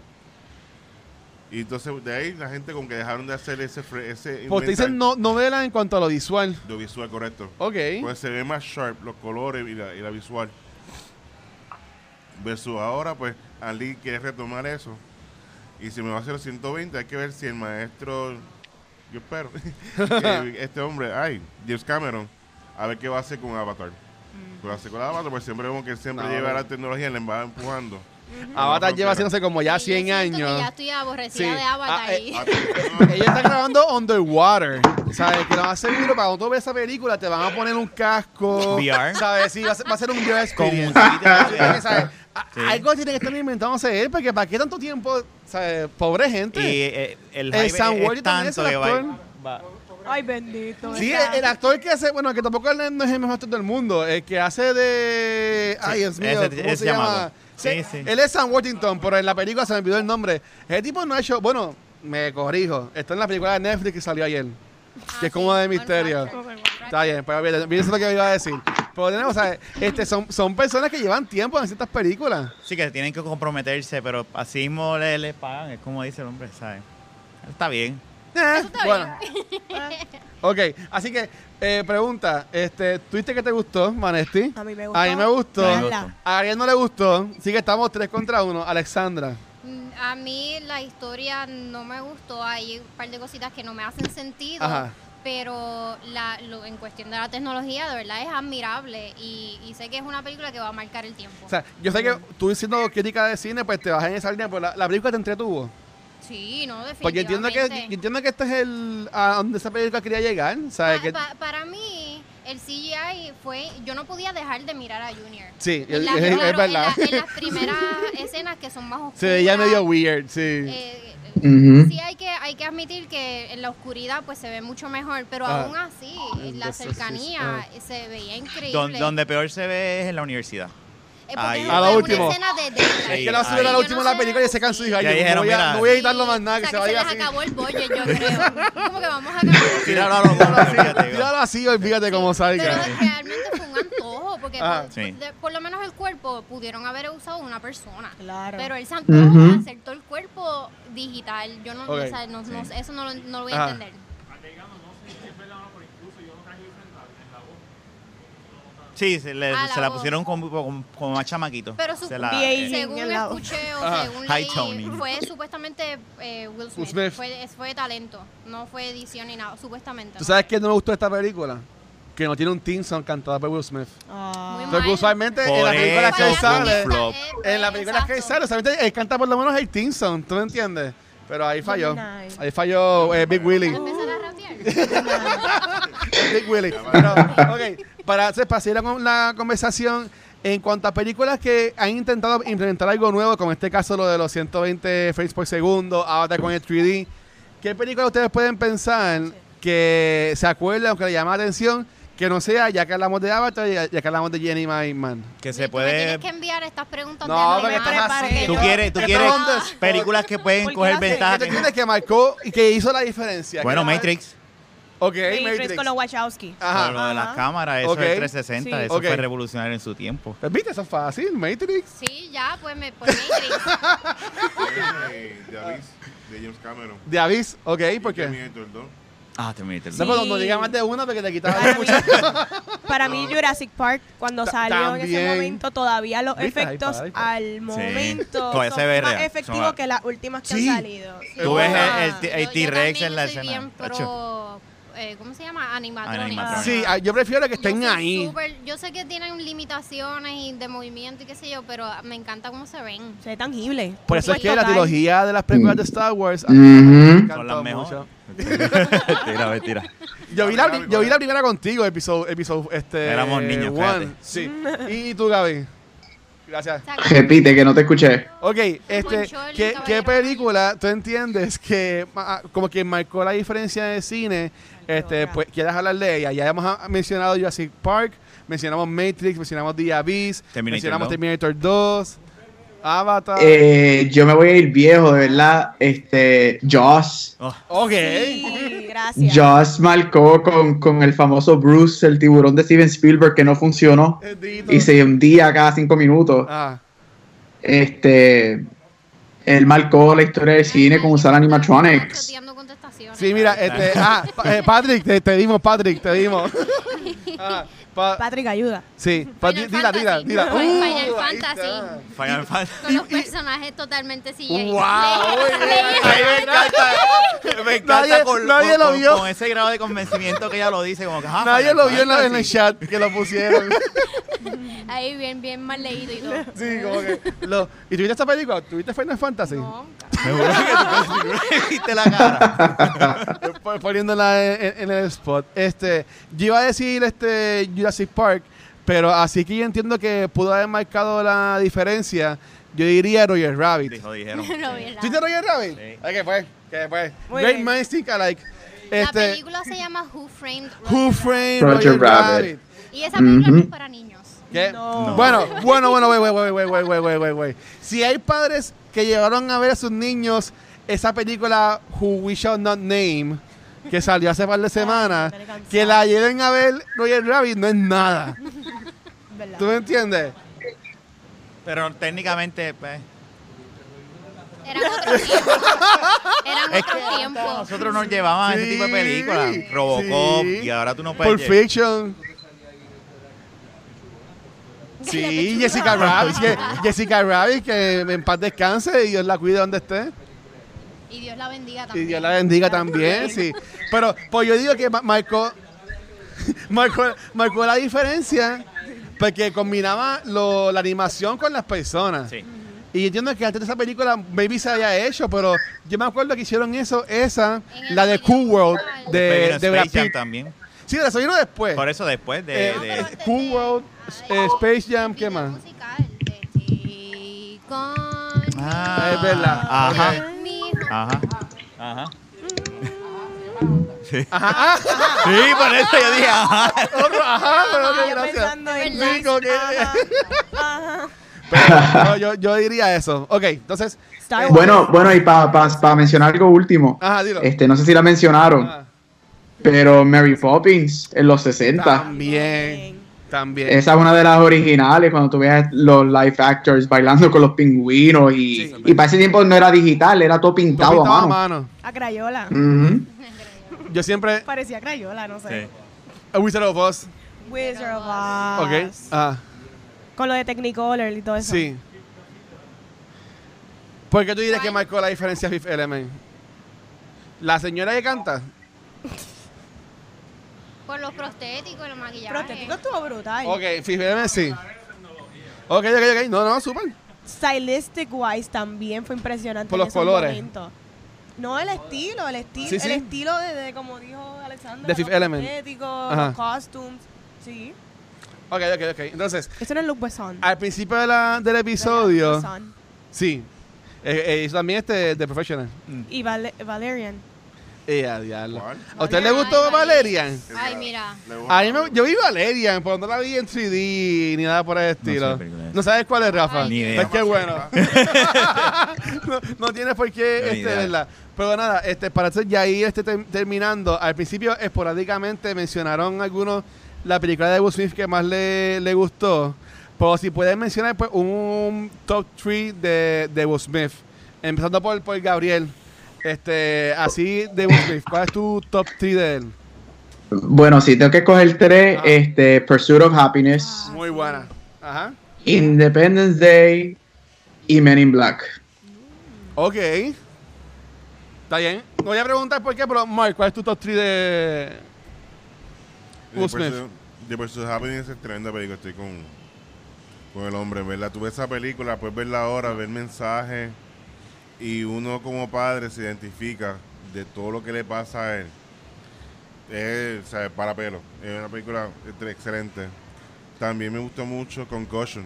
Speaker 1: Y entonces de ahí la gente como que dejaron de hacer ese... fre- ese
Speaker 2: Pues te dicen no, novela en cuanto a lo visual.
Speaker 1: Lo visual, correcto.
Speaker 2: Ok.
Speaker 1: Pues se ve más sharp los colores y la, y la visual. Versus ahora, pues, Ali quiere retomar eso. Y si me va a hacer los 120, hay que ver si el maestro, yo espero, este hombre, ay, James Cameron, a ver qué va a hacer con Avatar. ¿Qué va a hacer con Avatar? Pues siempre vemos que él siempre
Speaker 2: No,
Speaker 1: lleva
Speaker 2: no.
Speaker 1: la tecnología y le va empujando.
Speaker 2: Avatar lleva haciéndose como ya
Speaker 7: Sí, yo
Speaker 2: 100
Speaker 7: siento que
Speaker 2: años.
Speaker 7: ya estoy aborrecida
Speaker 2: Sí.
Speaker 7: de Avatar.
Speaker 2: Ah, eh,
Speaker 7: y-
Speaker 1: Ah, no,
Speaker 2: Ella está grabando Underwater. ¿Sabes? Que lo más seguro, para cuando tú ves esa película, te van a poner un casco.
Speaker 3: VR.
Speaker 2: ¿Sabes? Sí, va a ser, va a ser un VR experience. Sí, ¿sabes? A-
Speaker 3: Sí.
Speaker 2: Algo tiene que estar inventándose él, porque ¿para qué tanto tiempo? ¿Sabes? Pobre gente.
Speaker 3: Y eh, el
Speaker 2: El Sam
Speaker 3: es,
Speaker 2: también es el
Speaker 3: va,
Speaker 2: actor.
Speaker 3: va-
Speaker 6: Ay, bendito.
Speaker 2: Sí, el, el actor que hace, bueno, que tampoco él no es el mejor actor del mundo, el que hace de. Ay, Dios mío,
Speaker 3: ese-
Speaker 2: ¿cómo
Speaker 3: ese
Speaker 2: se llama?
Speaker 3: llamado. Sí, sí.
Speaker 2: Él es Sam Worthington, pero en la película se me olvidó el nombre. Ese tipo no ha hecho. Bueno, me corrijo. Está en la película de Netflix que salió ayer.
Speaker 7: Ah,
Speaker 2: que es
Speaker 7: sí,
Speaker 2: como de
Speaker 7: Fun
Speaker 2: misterio. Está bien, pues bien, bien, eso es lo que me iba a decir. Pero tenemos, ¿sabes? Este, son, son personas que llevan tiempo en ciertas películas.
Speaker 3: Sí, que tienen que comprometerse, pero así mismo le, le pagan. Es como dice el hombre, ¿sabes? Está bien.
Speaker 2: Eh,
Speaker 7: está
Speaker 2: bueno. ok, así que, eh, pregunta, este, ¿tuviste que te gustó, Manesti?
Speaker 6: A mí me gustó.
Speaker 2: A mí me gustó.
Speaker 3: A
Speaker 6: Verla.
Speaker 2: Ariel no le gustó. Así que estamos tres contra uno. Alexandra.
Speaker 7: Mm, A mí la historia no me gustó. Hay un par de cositas que no me hacen sentido.
Speaker 2: Ajá.
Speaker 7: Pero la, lo- en cuestión de la tecnología, de verdad es admirable. Y, y sé que es una película que va a marcar el tiempo.
Speaker 2: O sea, yo sé que tú siendo crítica de cine, pues te vas en esa línea, pero la, la película te entretuvo.
Speaker 7: sí, no, definitivamente.
Speaker 2: Porque entiendo que, yo entiendo que este es el a donde esa película quería llegar. ¿sabes?
Speaker 7: Pa-
Speaker 2: que,
Speaker 7: pa- para mí, el CGI fue. Yo no podía dejar de mirar a Junior.
Speaker 2: sí, es,
Speaker 7: En la-
Speaker 2: es- es
Speaker 7: claro, en
Speaker 2: verdad.
Speaker 7: la- en las primeras escenas que son más oscuras.
Speaker 2: Se veía medio weird, sí.
Speaker 7: eh, Sí hay que hay que admitir que en la oscuridad pues se ve mucho mejor, pero
Speaker 2: Ah.
Speaker 7: aún así la
Speaker 2: sí,
Speaker 7: cercanía
Speaker 2: ah.
Speaker 7: se veía increíble.
Speaker 3: Don- donde peor se ve es en la universidad. Ahí.
Speaker 7: es
Speaker 2: A lo último.
Speaker 7: escena de daylight.
Speaker 2: es que la subieron a
Speaker 3: ahí.
Speaker 2: la última de la película y se cansó y dijo,
Speaker 3: Ya
Speaker 2: yo no
Speaker 3: dijeron,
Speaker 2: voy, a,
Speaker 3: mira,
Speaker 2: no voy a editarlo más nada,
Speaker 7: O
Speaker 2: que
Speaker 7: sea,
Speaker 2: se
Speaker 7: que
Speaker 2: vaya
Speaker 7: se les
Speaker 2: así.
Speaker 7: acabó el budget, yo creo. Como que vamos a cambiar.
Speaker 3: Tíralo a los
Speaker 2: Tíralo así,
Speaker 3: fíjate,
Speaker 2: tíralo así, olvídate cómo
Speaker 7: Pero
Speaker 2: salga.
Speaker 7: realmente fue un antojo, porque
Speaker 2: Ajá.
Speaker 7: por,
Speaker 3: Sí.
Speaker 7: de- por lo menos el cuerpo pudieron haber usado una persona.
Speaker 6: Claro.
Speaker 7: Pero él se antojó
Speaker 4: Ujú.
Speaker 7: de hacer todo el cuerpo digital. Yo no,
Speaker 2: Ok.
Speaker 7: o sea, no- no- eso no lo, no lo voy a
Speaker 2: Ajá.
Speaker 7: entender.
Speaker 3: Sí, se, le-
Speaker 7: Ah, la
Speaker 3: se la
Speaker 7: voz.
Speaker 3: pusieron como, como, como más chamaquito.
Speaker 7: Pero su,
Speaker 3: Se la-
Speaker 6: De-
Speaker 7: según
Speaker 6: voz.
Speaker 7: escuché o
Speaker 2: Ajá.
Speaker 7: según leí,
Speaker 3: toning.
Speaker 7: fue supuestamente eh, Will Smith.
Speaker 2: Smith.
Speaker 7: Fue, fue talento, no fue edición ni nada, supuestamente.
Speaker 2: ¿Tú
Speaker 7: ¿no?
Speaker 2: sabes qué no me gustó de esta película? Que no tiene un team song cantado por Will Smith.
Speaker 6: Ah.
Speaker 7: Muy
Speaker 2: Porque
Speaker 7: mal.
Speaker 2: usualmente en
Speaker 3: Por
Speaker 2: la película
Speaker 3: eso
Speaker 2: que él
Speaker 3: un
Speaker 2: sale,
Speaker 3: flop.
Speaker 2: en la película que él sale, usualmente él canta por lo menos el team song, ¿tú me entiendes? Pero ahí falló.
Speaker 6: Gemini.
Speaker 2: Ahí falló eh, Big Willie.
Speaker 7: Empezar a rapear.
Speaker 2: Big Willie. Pero, ok, para, para seguir con la conversación, en cuanto a películas que han intentado implementar algo nuevo, como en este caso lo de los 120 frames por segundo, ahora con el 3D, ¿qué película ustedes pueden pensar que se acuerdan o que le llama la atención? Que no sea, ya que hablamos de Avatar y ya, ya que hablamos de Jenny My Man.
Speaker 3: que
Speaker 7: Tú
Speaker 3: se
Speaker 7: me
Speaker 3: puede...
Speaker 7: tienes que enviar estas preguntas
Speaker 2: No,
Speaker 7: de
Speaker 2: porque
Speaker 3: Tú quieres, tú quieres películas que pueden
Speaker 6: ¿Por qué
Speaker 3: coger ventaja.
Speaker 2: ¿Qué te
Speaker 3: que-
Speaker 2: marcó y que hizo la diferencia?
Speaker 3: Bueno, Matrix,
Speaker 2: Ok,
Speaker 6: Matrix
Speaker 2: Matrix.
Speaker 6: con los Wachowski.
Speaker 2: Ajá.
Speaker 3: con lo de las
Speaker 6: Ajá.
Speaker 3: cámaras, eso
Speaker 2: Ok.
Speaker 3: es 360,
Speaker 6: Sí.
Speaker 3: eso
Speaker 2: Ok.
Speaker 3: fue revolucionario en su tiempo.
Speaker 2: Pues viste, eso es fácil, Matrix.
Speaker 7: Sí, ya, pues me por Matrix.
Speaker 1: Eh, de Abyss, de James Cameron.
Speaker 2: De Avis, ok, ¿por qué?
Speaker 1: Terminator 2.
Speaker 3: Ah, Terminator.
Speaker 2: No, pero no
Speaker 6: Sí.
Speaker 2: diga más de una porque te quitaba
Speaker 6: Para mí,
Speaker 2: mucho.
Speaker 6: para mí Jurassic Park, cuando
Speaker 2: Ta-
Speaker 6: salió en ese momento, todavía los
Speaker 2: ¿Viste? Ahí
Speaker 6: efectos
Speaker 2: está, ahí está.
Speaker 6: al momento
Speaker 3: Todavía
Speaker 6: son
Speaker 3: se ve
Speaker 6: más
Speaker 3: real.
Speaker 6: efectivos
Speaker 3: Son-
Speaker 6: que las últimas que
Speaker 2: Sí.
Speaker 6: han salido.
Speaker 3: Tú ves el- el T- el T-Rex en la
Speaker 7: soy
Speaker 3: escena.
Speaker 7: pro, eh, ¿Cómo se llama? Animatronics.
Speaker 3: Animatronics.
Speaker 2: Sí, ah, yo prefiero que estén ahí.
Speaker 7: yo sé que tienen limitaciones y de movimiento y qué sé yo, pero me encanta cómo se ven.
Speaker 6: Se ve tangible.
Speaker 2: Por eso es que la trilogía de las películas de Star Wars a
Speaker 4: Ujú.
Speaker 2: mí me
Speaker 3: Son las mejores. tira, ve, tira.
Speaker 2: Yo vi, la, yo vi la primera contigo, episodio, episodio este.
Speaker 3: Éramos niños,
Speaker 2: one.
Speaker 3: cállate.
Speaker 2: Sí. ¿Y tú, Gaby? Gracias.
Speaker 4: Repite, que no te escuché.
Speaker 2: Ok, este, ¿qué, qué película tú entiendes que como que marcó la diferencia de cine? Este, pues quieras hablar de ella. Ya hemos ah, mencionado Jurassic Park, mencionamos Matrix, mencionamos The Abyss,
Speaker 3: Terminator
Speaker 2: mencionamos
Speaker 3: 2.
Speaker 2: Terminator 2, Avatar.
Speaker 4: Eh, yo me voy a ir viejo, de verdad. Este, Joss.
Speaker 3: Oh,
Speaker 2: ok.
Speaker 6: Sí, gracias.
Speaker 4: Joss marcó con, con el famoso Bruce, el tiburón de Steven Spielberg, que no funcionó y se hundía cada cinco minutos.
Speaker 2: Ah,
Speaker 4: Este, él marcó la historia del cine con usar animatronics.
Speaker 2: Sí, mira, este, ah, eh, Patrick, te, te dimos, Patrick, te dimos. Ah, pa-
Speaker 6: Patrick, ayuda.
Speaker 2: sí, pa-
Speaker 7: Final
Speaker 2: dila, dila, dila.
Speaker 7: Final
Speaker 2: Uh, ahí
Speaker 7: Fantasy.
Speaker 3: Final Fantasy.
Speaker 7: Con los personajes totalmente CGI.
Speaker 2: Wow,
Speaker 3: me encanta. Me encanta
Speaker 2: Nadie-
Speaker 3: con,
Speaker 2: nadie
Speaker 3: con-
Speaker 2: lo vio.
Speaker 3: con ese grado de convencimiento que ella lo dice. Como que, ah,
Speaker 2: Nadie
Speaker 3: Final
Speaker 2: lo vio en, la- en el chat que lo pusieron.
Speaker 7: Ahí bien, bien mal leído y todo.
Speaker 2: Sí, como que. Lo, ¿Y tuviste esta película? ¿Tuviste Final Fantasy?
Speaker 7: No,
Speaker 3: Seguro que tú viste la cara.
Speaker 2: Pon- Poniéndola en, en- en el spot. Este, yo iba a decir este Jurassic Park, pero así que yo entiendo que pudo haber marcado la diferencia. Yo diría Roger Rabbit.
Speaker 3: Dijo, dijeron.
Speaker 2: Roger Rabbit?
Speaker 3: Sí.
Speaker 2: ¿Qué fue? ¿Qué fue?
Speaker 6: Muy
Speaker 2: Great Minds Think Alike. Este, la
Speaker 7: película se llama Who Framed Roger,
Speaker 2: Who Framed
Speaker 4: Roger,
Speaker 2: Roger
Speaker 4: Rabbit.
Speaker 2: Rabbit.
Speaker 7: Y esa película mm -hmm.
Speaker 4: es
Speaker 7: para niños.
Speaker 2: ¿Qué?
Speaker 6: No.
Speaker 2: Bueno, bueno, bueno, güey, güey, güey, güey, güey, güey, güey. Si hay padres que llevaron a ver a sus niños esa película Who We Shall Not Name, que salió hace par de semanas, que la lleven a ver Roger Rabbit no es nada. ¿Tú me entiendes?
Speaker 3: Pero técnicamente, pues.
Speaker 7: Eran otros tiempos. Eran
Speaker 3: Es que
Speaker 7: otros
Speaker 3: antes a
Speaker 7: tiempos.
Speaker 3: nosotros nos llevaban a ese tipo de películas. Robocop,
Speaker 2: sí.
Speaker 3: y ahora tú no puedes.
Speaker 2: Pulp Fiction. Sí, Jessica Rabbit, que, Jessica Rabbit, que en paz descanse y Dios la cuide donde esté.
Speaker 7: Y Dios la bendiga
Speaker 2: Y
Speaker 7: también.
Speaker 2: Dios la bendiga también, sí. Pero pues yo digo que ma- marcó, marcó, marcó la diferencia porque combinaba lo- la animación con las personas.
Speaker 3: Sí.
Speaker 2: Y entiendo que antes de esa película maybe se había hecho, pero yo me acuerdo que hicieron eso, esa, la de Cool World de, de Brad
Speaker 3: Space Jam
Speaker 2: Pitt.
Speaker 3: también.
Speaker 2: Sí, de eso vino después.
Speaker 3: Por eso después de.
Speaker 2: Eh,
Speaker 3: de-
Speaker 2: Cool
Speaker 7: de-
Speaker 2: World,
Speaker 7: Ay,
Speaker 2: eh, Space Jam, ¿qué más?
Speaker 7: musical de.
Speaker 3: Ah,
Speaker 2: Es verdad.
Speaker 3: Ajá. Ajá. Ajá. Sí.
Speaker 2: Ajá, ah,
Speaker 3: Sí, por eso yo dije, ajá.
Speaker 2: otro, ajá, pero
Speaker 6: Yo
Speaker 2: gracias.
Speaker 6: Ajá, ajá.
Speaker 2: pero, no, yo, yo diría eso. Ok, entonces,
Speaker 6: Star Wars.
Speaker 4: Bueno, bueno, y para mencionar algo último,
Speaker 2: ajá, dilo.
Speaker 4: este, no sé si la mencionaron,
Speaker 2: Ah,
Speaker 4: pero Mary Poppins en los 60.
Speaker 2: también. También.
Speaker 4: Esa es una de las originales, cuando tú ves los live actors bailando con los pingüinos y,
Speaker 2: Sí.
Speaker 4: y para ese tiempo no era digital, era todo pintado,
Speaker 2: Todo pintado
Speaker 4: a mano.
Speaker 6: A Crayola.
Speaker 2: Yo siempre.
Speaker 6: Parecía Crayola, no sé.
Speaker 3: Sí.
Speaker 2: A Wizard of Oz.
Speaker 6: Wizard of Oz.
Speaker 2: Ok. Ah,
Speaker 6: Con lo de Technicolor y todo eso.
Speaker 2: sí. ¿Por qué tú dirías que marcó la diferencia Fifth Element? La señora que canta.
Speaker 7: Por los prostéticos y los maquillajes.
Speaker 6: Prostético estuvo brutal.
Speaker 2: Ok, Fifth Element sí. Ok, ok, ok. No, no, súper.
Speaker 6: Stylistic wise también fue impresionante.
Speaker 2: Por
Speaker 6: en
Speaker 2: los
Speaker 6: esos
Speaker 2: colores.
Speaker 6: momentos. No el estilo, el estilo,
Speaker 2: Sí, sí.
Speaker 6: el estilo de, de, como dijo Alexandra,
Speaker 2: De Fifth
Speaker 6: los
Speaker 2: Element.
Speaker 6: prostéticos,
Speaker 2: Ajá.
Speaker 6: los costumes. Sí.
Speaker 2: Ok, ok, ok. Entonces,
Speaker 6: Eso no es Luke Besson.
Speaker 2: al principio de la, del episodio.
Speaker 6: Besson.
Speaker 2: Sí. Eh, eh, hizo también este de Professional.
Speaker 6: Y Val- Valerian.
Speaker 2: Eh, a diablo.
Speaker 1: ¿Cuál?
Speaker 2: ¿A usted le gustó
Speaker 7: Ay,
Speaker 2: Valerian?
Speaker 7: Ay, mira.
Speaker 2: A mí me, yo vi Valerian, pero no la vi en 3D ni nada por el estilo.
Speaker 3: qué película es.
Speaker 2: No sabes cuál es, Rafa.
Speaker 7: Ay,
Speaker 3: Ni
Speaker 2: Es
Speaker 3: idea.
Speaker 2: que bueno. no, no tienes por qué
Speaker 3: ni
Speaker 2: este,
Speaker 3: idea.
Speaker 2: verla. Pero nada, este, para hacer ya ir este, ter- terminando, al principio esporádicamente mencionaron algunos la película de Will Smith que más le, le gustó. Pero si pueden mencionar pues, un top 3 de, de Will Smith. Empezando por, por Gabriel. Este, así de Will. ¿Cuál es tu top 3 de él?
Speaker 4: Bueno, si tengo que coger tres,
Speaker 2: Ah.
Speaker 4: este, Pursuit of Happiness,
Speaker 2: Muy buena. Ajá.
Speaker 4: Independence Day y Men in Black.
Speaker 2: Ok. Está bien. No voy a preguntar por qué, pero Mark, ¿cuál es tu top 3 de Will
Speaker 1: The
Speaker 2: Smith?
Speaker 1: Pursuit- The Pursuit of Happiness es tremenda película. Estoy con, con el hombre, ¿verdad? Tú ves esa película, puedes verla ahora, ver mensajes. Y uno como padre se identifica de todo lo que le pasa a él. Es, o sea, para pelo. Es una película excelente. También me gustó mucho Concussion,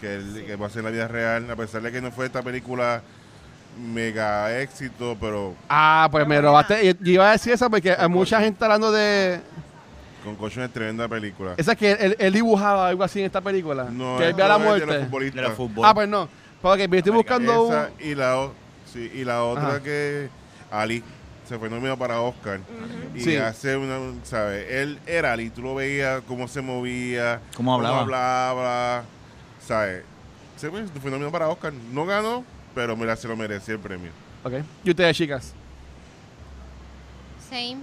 Speaker 1: que, él- que va a ser la vida real, a pesar de que no fue esta película mega éxito, pero
Speaker 2: Ah, pues me robaste. Yo- Yo iba a decir esa porque hay mucha gente hablando de.
Speaker 1: Concussion es tremenda película.
Speaker 2: Esa que él, él dibujaba algo así en esta película.
Speaker 1: No,
Speaker 2: que él
Speaker 1: esto
Speaker 2: vea la
Speaker 1: es de los
Speaker 2: muerte.
Speaker 1: futbolistas.
Speaker 3: De fútbol.
Speaker 2: Ah, pues no. Porque me estoy buscando. un-
Speaker 1: y la, sí, y la otra
Speaker 2: Ajá.
Speaker 1: que Ali se fue nominado para Oscar y
Speaker 2: Sí.
Speaker 1: hace una, ¿sabes? Él era Ali, tú lo veías cómo se movía,
Speaker 3: Cómo hablaba.
Speaker 1: hablaba, ¿sabes? Se fue, fue nominado para Oscar, no ganó, pero mira, se lo merecía el premio.
Speaker 2: Ok. ¿Y ustedes, chicas?
Speaker 7: Same.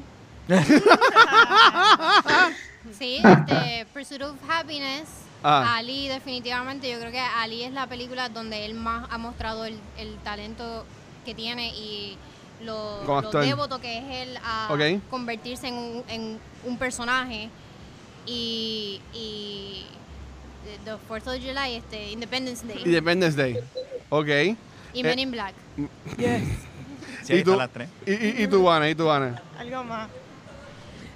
Speaker 7: sí, este, Pursuit of Happiness.
Speaker 2: Ah.
Speaker 7: Ali, definitivamente, yo creo que Ali es la película donde él más ha mostrado el, el talento que tiene y lo, devoto que es él a convertirse en un, en un personaje. Y, y The Fourth of July, este, Independence Day
Speaker 2: Independence Day. Ok.
Speaker 7: y Men in Black.
Speaker 6: Yes.
Speaker 3: Sí,
Speaker 2: ¿Y tú?
Speaker 3: las tres.
Speaker 2: ¿Y, y, y tú, Ana? ¿Y tú, Ana?
Speaker 6: Algo más.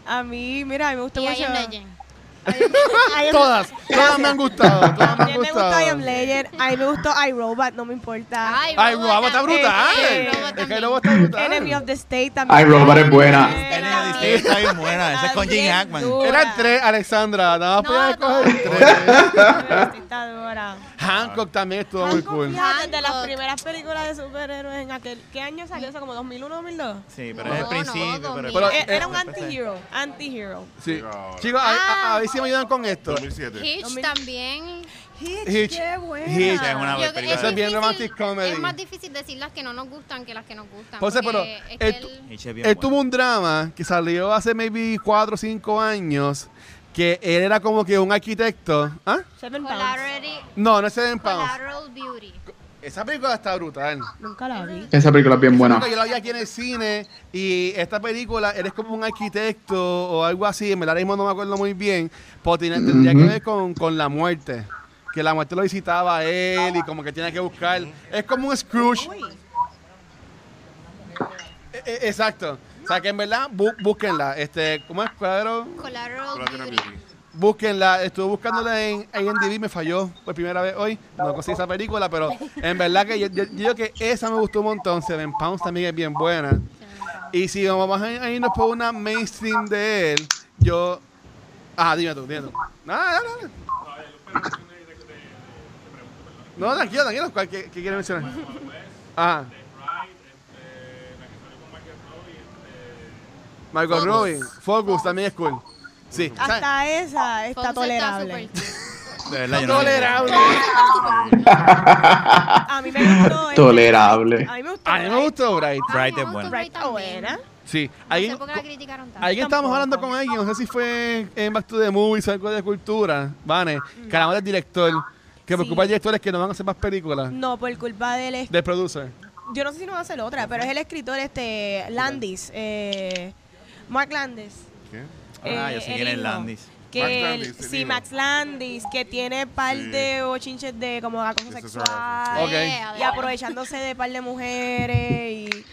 Speaker 6: A mí, mira, me
Speaker 7: I
Speaker 6: mucho.
Speaker 7: Am Legend.
Speaker 6: I Am-
Speaker 2: Todas. Todas me han gustado. Todas me han
Speaker 6: También me gustó I Am
Speaker 2: gustado.
Speaker 6: Legend. A mí me gustó iRobot, no me importa.
Speaker 7: Ay,
Speaker 2: Ay, Robot está
Speaker 7: también.
Speaker 2: brutal.
Speaker 6: Eh,
Speaker 7: Robot
Speaker 2: Es que
Speaker 7: también.
Speaker 2: el Robot está brutal.
Speaker 6: Enemy of the State también.
Speaker 4: Ay, Robot es buena.
Speaker 6: Era-
Speaker 3: Sí, está bien buena. Esa es con
Speaker 6: Bien
Speaker 3: Hackman.
Speaker 2: Eran tres, Alexandra. Nada más
Speaker 7: No,
Speaker 2: podías escoger tres.
Speaker 6: Está dura.
Speaker 2: Hancock también estuvo muy cool.
Speaker 6: fíjate, de las primeras películas de superhéroes en aquel. ¿Qué año salió eso? ¿Como 2001, 2002?
Speaker 3: Sí, pero
Speaker 7: No,
Speaker 3: es el principio. pero,
Speaker 6: Eh, Era un anti-hero. Anti-hero.
Speaker 2: Sí. Chicos, a, a- a
Speaker 7: Ah.
Speaker 2: ver si me ayudan con esto.
Speaker 1: 2007.
Speaker 7: Hitch
Speaker 6: 2000.
Speaker 7: también.
Speaker 6: Hitch,
Speaker 2: Hitch.
Speaker 6: qué buena.
Speaker 2: Hitch.
Speaker 3: Es una
Speaker 7: Yo-
Speaker 3: película.
Speaker 2: Eso es bien romantic comedy.
Speaker 7: Es más difícil decir las que no nos gustan que las que nos gustan.
Speaker 2: José,
Speaker 7: porque
Speaker 2: pero
Speaker 7: es él-
Speaker 3: Hitch es bien
Speaker 2: Él
Speaker 3: buena.
Speaker 2: tuvo un drama que salió hace maybe 4 o 5 años. Que él era como que un arquitecto. ¿Ah?
Speaker 6: Seven Pounds.
Speaker 2: No, no es Seven Pounds.
Speaker 7: Collateral Beauty.
Speaker 2: Esa película está brutal.
Speaker 6: Nunca la vi.
Speaker 4: Esa película es bien buena.
Speaker 2: Yo la vi aquí en el cine y esta película, eres como un arquitecto o algo así, verdad ahora mismo no me acuerdo muy bien, pero tiene- tendría que
Speaker 4: Ujú.
Speaker 2: ver con, con la muerte. Que la muerte lo visitaba a él y como que tiene que buscar. Es como un Scrooge. E- e- exacto. O sea que en verdad, bú- búsquenla. Este, ¿Cómo es? Cuadro?
Speaker 7: Collateral.
Speaker 2: Búsquenla. Estuve buscándola en IMDb, me falló por primera vez hoy. No conseguí esa película, pero en verdad que yo, yo- yo digo que esa me gustó un montón. Seven Pounds también es bien buena. Y si vamos a irnos por una mainstream de él, yo. Ah, dime tú, dime tú. No, no, no. No, tranquilo, tranquilo. ¿Cuál- ¿Qué, qué quieres mencionar? Ajá. Michael
Speaker 7: Focus.
Speaker 2: Robin. Focus también es cool. Sí.
Speaker 6: Hasta esa está tolerable.
Speaker 3: De verdad, no-
Speaker 2: tolerable.
Speaker 6: A mí me gustó. este-
Speaker 4: Tolerable.
Speaker 6: A mí me gustó.
Speaker 2: A mí me gustó Bright.
Speaker 3: Bright es buena.
Speaker 6: Bright está
Speaker 7: también.
Speaker 6: buena.
Speaker 2: Sí.
Speaker 7: No sé
Speaker 2: Alguien,
Speaker 7: por qué la criticaron tanto.
Speaker 2: alguien estábamos hablando con alguien, no sé si fue en Back to the Movies o algo de cultura, Vane, que hablamos del director. Que me
Speaker 6: Sí.
Speaker 2: preocupa el director es que no van a hacer más películas.
Speaker 6: No, por culpa del... es-
Speaker 2: Del producer.
Speaker 6: Yo no sé si no va a hacer otra, pero es el escritor este Landis. Eh, Mark Landis.
Speaker 1: ¿Qué?
Speaker 3: Ah,
Speaker 6: eh,
Speaker 3: yo sé
Speaker 6: el
Speaker 3: quién es. Landis.
Speaker 6: Que
Speaker 1: Max
Speaker 6: el-
Speaker 1: Landis, el
Speaker 6: sí. Max Landis, que tiene par
Speaker 1: Sí.
Speaker 6: de bochinches de como acoso sexual.
Speaker 2: Ok.
Speaker 7: Yeah,
Speaker 6: Y aprovechándose de par de mujeres. Y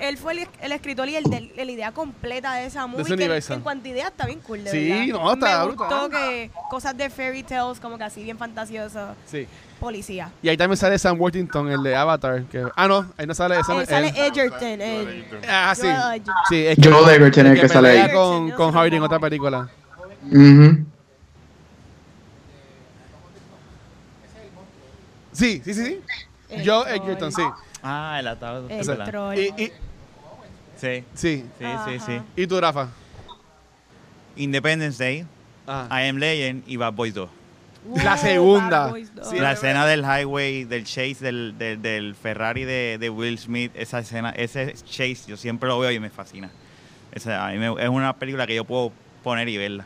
Speaker 6: él fue el, el escritor y el de la idea completa de esa movie.
Speaker 2: ese
Speaker 6: que
Speaker 2: universo.
Speaker 6: en cuanto a idea está bien cool, de
Speaker 2: Sí,
Speaker 6: verdad.
Speaker 2: no, está
Speaker 6: Me
Speaker 2: brutal.
Speaker 6: gustó que cosas de fairy tales, como que así bien fantasioso.
Speaker 2: Sí.
Speaker 6: Policía.
Speaker 2: Y ahí también sale Sam Worthington, el de Avatar. Que, ah, no, ahí no sale. no
Speaker 6: Eh,
Speaker 2: es
Speaker 6: sale
Speaker 2: él.
Speaker 6: Edgerton. el-
Speaker 2: Ah, sí.
Speaker 6: Joel Edgerton.
Speaker 2: Sí, es
Speaker 4: Joel Edgerton es el que sale
Speaker 2: pelea
Speaker 4: ahí.
Speaker 2: con, con Hardy en otra película.
Speaker 4: Ujú.
Speaker 2: Sí, sí, sí, sí.
Speaker 6: El
Speaker 2: Joe
Speaker 6: troll.
Speaker 2: Edgerton, sí.
Speaker 3: Ah, el atado.
Speaker 6: El troll.
Speaker 2: Y, y,
Speaker 3: Sí,
Speaker 2: sí.
Speaker 3: sí, sí,
Speaker 6: Ajá.
Speaker 3: sí.
Speaker 2: ¿Y tú, Rafa?
Speaker 3: Independence Day,
Speaker 2: Ah.
Speaker 3: I Am Legend y Bad Boys 2.
Speaker 2: La segunda.
Speaker 6: Bad Boys dos.
Speaker 2: Sí,
Speaker 3: la escena del highway, del chase del, del, del Ferrari de, de Will Smith, esa escena, ese chase, yo siempre lo veo y me fascina. Esa, a mí me- es una película que yo puedo poner y verla.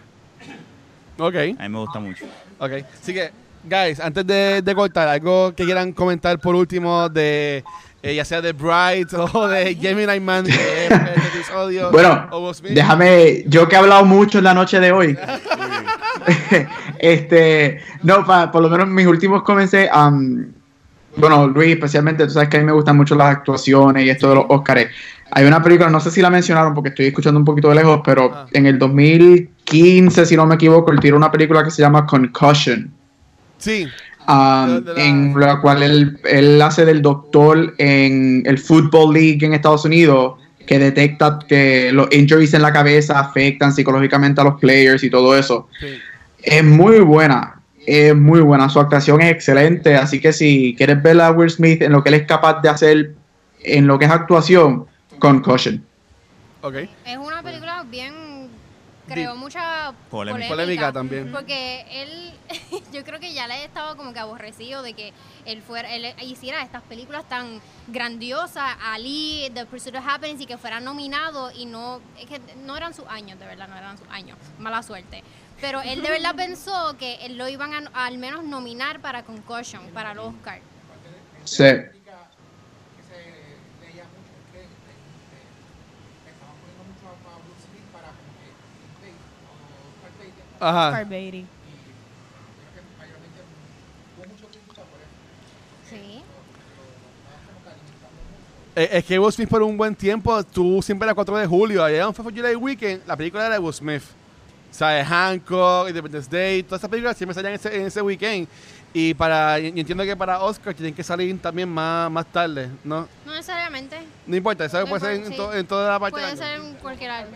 Speaker 2: Ok,
Speaker 3: A mí me gusta mucho.
Speaker 2: ok. Así que, guys, antes de, de cortar, algo que quieran comentar por último de, eh, ya sea de Bright o de Gemini Man, que es este episodio.
Speaker 4: Bueno,
Speaker 2: o
Speaker 4: déjame, yo que he hablado mucho en la noche de hoy, este, no, pa- por lo menos mis últimos comencé, am, bueno, Luis, especialmente, tú sabes que a mí me gustan mucho las actuaciones y esto de los Óscares. Hay una película, no sé si la mencionaron porque estoy escuchando un poquito de lejos, pero
Speaker 2: Ah.
Speaker 4: en el 2015, si no me equivoco, él tiró una película que se llama Concussion.
Speaker 2: Sí,
Speaker 4: Um,
Speaker 2: la-
Speaker 4: en la cual él, él hace del doctor en el Football League en Estados Unidos, que detecta que los injuries en la cabeza afectan psicológicamente a los players y todo eso.
Speaker 2: sí.
Speaker 4: Es muy buena, es muy buena, su actuación es excelente, así que si quieres ver a Will Smith en lo que él es capaz de hacer en lo que es actuación, Concussion.
Speaker 2: Ok.
Speaker 7: Es una película bien. Creó mucha
Speaker 3: Polémica.
Speaker 2: también.
Speaker 7: Porque él, yo creo que ya le estaba como que aborrecido de que él fuera, él hiciera estas películas tan grandiosas, Ali, The Pursuit of Happiness, y que fuera nominado y no, es que no eran sus años, de verdad, no eran sus años, mala suerte. Pero él de verdad pensó que él lo iban a, a al menos nominar para Concussion, para el Oscar.
Speaker 4: Sí.
Speaker 2: Ajá.
Speaker 6: Oscar Beatty.
Speaker 7: Sí.
Speaker 2: Eh, Es que Will Smith por un buen tiempo, tú siempre era 4 de julio, allá en Fifth July Weekend, la película era de Will Smith. O sea, de Hancock, Independence Day, todas esas películas siempre salían en ese, en ese weekend. Y para y entiendo que para Oscar tienen que salir también más, más tarde, ¿no?
Speaker 7: No necesariamente.
Speaker 2: No importa, eso
Speaker 7: No
Speaker 2: puede ser en,
Speaker 7: importa,
Speaker 2: to-
Speaker 7: sí.
Speaker 2: en toda la parte
Speaker 7: Puede
Speaker 2: del
Speaker 7: ser en cualquier año.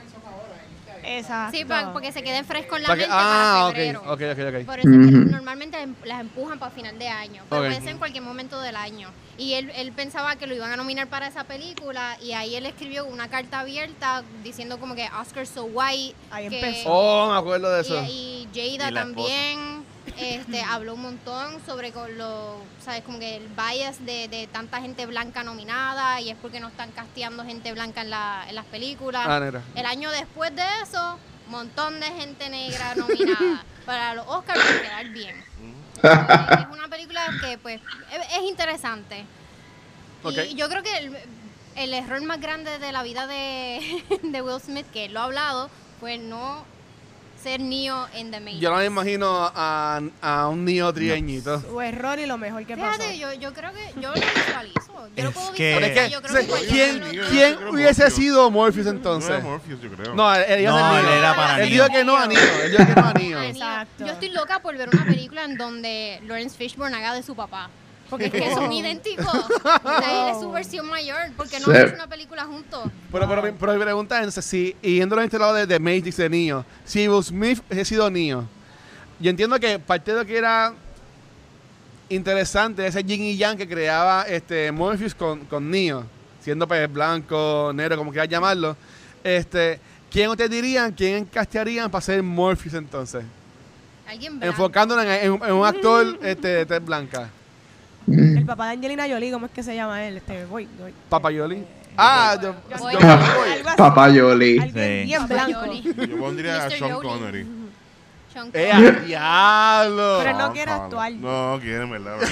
Speaker 6: Exacto.
Speaker 7: Sí, pa- porque se quede fresco en la
Speaker 2: Para que-
Speaker 7: mente
Speaker 2: ah,
Speaker 7: para
Speaker 2: ok,
Speaker 7: febrero.
Speaker 2: ok, ok, ok.
Speaker 7: Por eso es que normalmente em- las empujan para final de año. Pero
Speaker 2: Ok.
Speaker 7: puede ser en cualquier momento del año. Y él, él pensaba que lo iban a nominar para esa película y ahí él escribió una carta abierta diciendo como que Oscar so white.
Speaker 6: Ahí
Speaker 7: que-
Speaker 6: empezó.
Speaker 2: Oh, me acuerdo de eso.
Speaker 7: y, y Jada
Speaker 3: Y
Speaker 7: también este, habló un montón sobre lo, ¿sabes? Como que el bias de, de tanta gente blanca nominada y es porque no están casteando gente blanca en, la, en las películas.
Speaker 2: Ah.
Speaker 7: El año después de eso, montón de gente negra nominada para los Oscars para quedar bien. Es una película que pues es, es interesante. Y yo creo que el, el error más grande de la vida de, de Will Smith, que él lo ha hablado, fue no ser Neo en The Matrix.
Speaker 2: Yo no me imagino a, a un niño trieñito.
Speaker 6: Su error y lo mejor que pasó.
Speaker 7: Fíjate, yo, yo creo que yo lo visualizo. Yo lo puedo
Speaker 3: que-
Speaker 2: Pero es
Speaker 7: visualizar.
Speaker 2: que,
Speaker 7: yo creo
Speaker 2: o sea,
Speaker 7: que cualquier
Speaker 2: ¿quién,
Speaker 7: uno-
Speaker 2: quién
Speaker 1: creo
Speaker 2: hubiese
Speaker 1: Morpheus.
Speaker 2: sido Morpheus
Speaker 1: No
Speaker 2: entonces?
Speaker 1: era Morpheus, yo creo.
Speaker 2: No, él, él iba a
Speaker 3: No, él
Speaker 2: Neo.
Speaker 3: era para
Speaker 2: Él
Speaker 3: Neo.
Speaker 2: dijo que no a Neo. Él dijo que no a Neo.
Speaker 6: Exacto.
Speaker 7: Yo estoy loca por ver una película en donde Lawrence Fishburne haga de su papá. Porque es que son idénticos. Él es su versión mayor. Porque no
Speaker 4: Sí.
Speaker 7: han hecho una película juntos.
Speaker 2: Pero, pero, mi- pero mi pregunta es, entonces, si, y yéndolo en este lado de, de Matrix de Neo, si Will Smith hubiese sido Neo, yo entiendo que parte de lo que era interesante ese yin y yang que creaba este Morpheus con, con Neo, siendo pues blanco, negro, como quieras llamarlo, este, ¿quién ustedes dirían, quién castearían para ser Morpheus entonces?
Speaker 7: Alguien blanco.
Speaker 2: Enfocándonos en, en- en un actor este, de tez blanca.
Speaker 6: El papá de Angelina Jolie, ¿cómo es que se llama él? Este, voy, voy.
Speaker 2: Papayoli. Ah, yo,
Speaker 7: Voy.
Speaker 2: yo-
Speaker 6: así.
Speaker 4: Papá Yoli.
Speaker 6: Alguien
Speaker 3: Sí.
Speaker 6: bien
Speaker 7: Papá
Speaker 6: blanco.
Speaker 1: Yo pondría a
Speaker 7: Mr.
Speaker 1: Sean
Speaker 7: Yoli.
Speaker 1: Connery.
Speaker 7: Sean
Speaker 2: ¡Eh,
Speaker 7: Connery.
Speaker 2: a diablo!
Speaker 6: Pero no quiere actuar.
Speaker 1: No, quiere, ¿verdad? bro?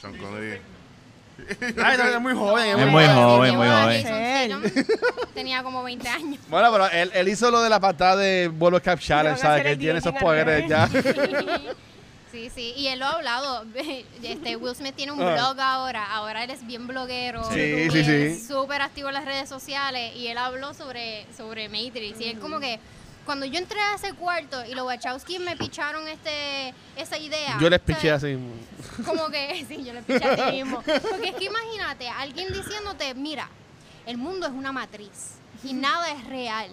Speaker 1: Sean Connery.
Speaker 2: Ay, no, es muy joven.
Speaker 3: Es muy joven,
Speaker 7: Llevó
Speaker 3: muy
Speaker 7: a
Speaker 3: joven.
Speaker 7: Jason Statham, Tenía como 20 años.
Speaker 2: Bueno, pero él, él hizo lo de la patada de Bolo Cap Challenge,
Speaker 6: a
Speaker 2: ¿sabes?
Speaker 6: hacer
Speaker 2: Que él tiene esos poderes ya.
Speaker 7: Sí, sí, y él lo ha hablado. Este, Will Smith tiene un
Speaker 2: Ah.
Speaker 7: blog ahora. Ahora él es bien bloguero.
Speaker 2: Sí,
Speaker 7: es súper activo en las redes sociales. Y él habló sobre, sobre Matrix. Y él como que, cuando yo entré a ese cuarto y los Wachowski me picharon este, esa idea.
Speaker 2: Yo les piché así. mismo.
Speaker 7: Como que, sí, yo le piché a ti mismo. Porque es que imagínate, alguien diciéndote, mira, el mundo es una matriz y nada es real.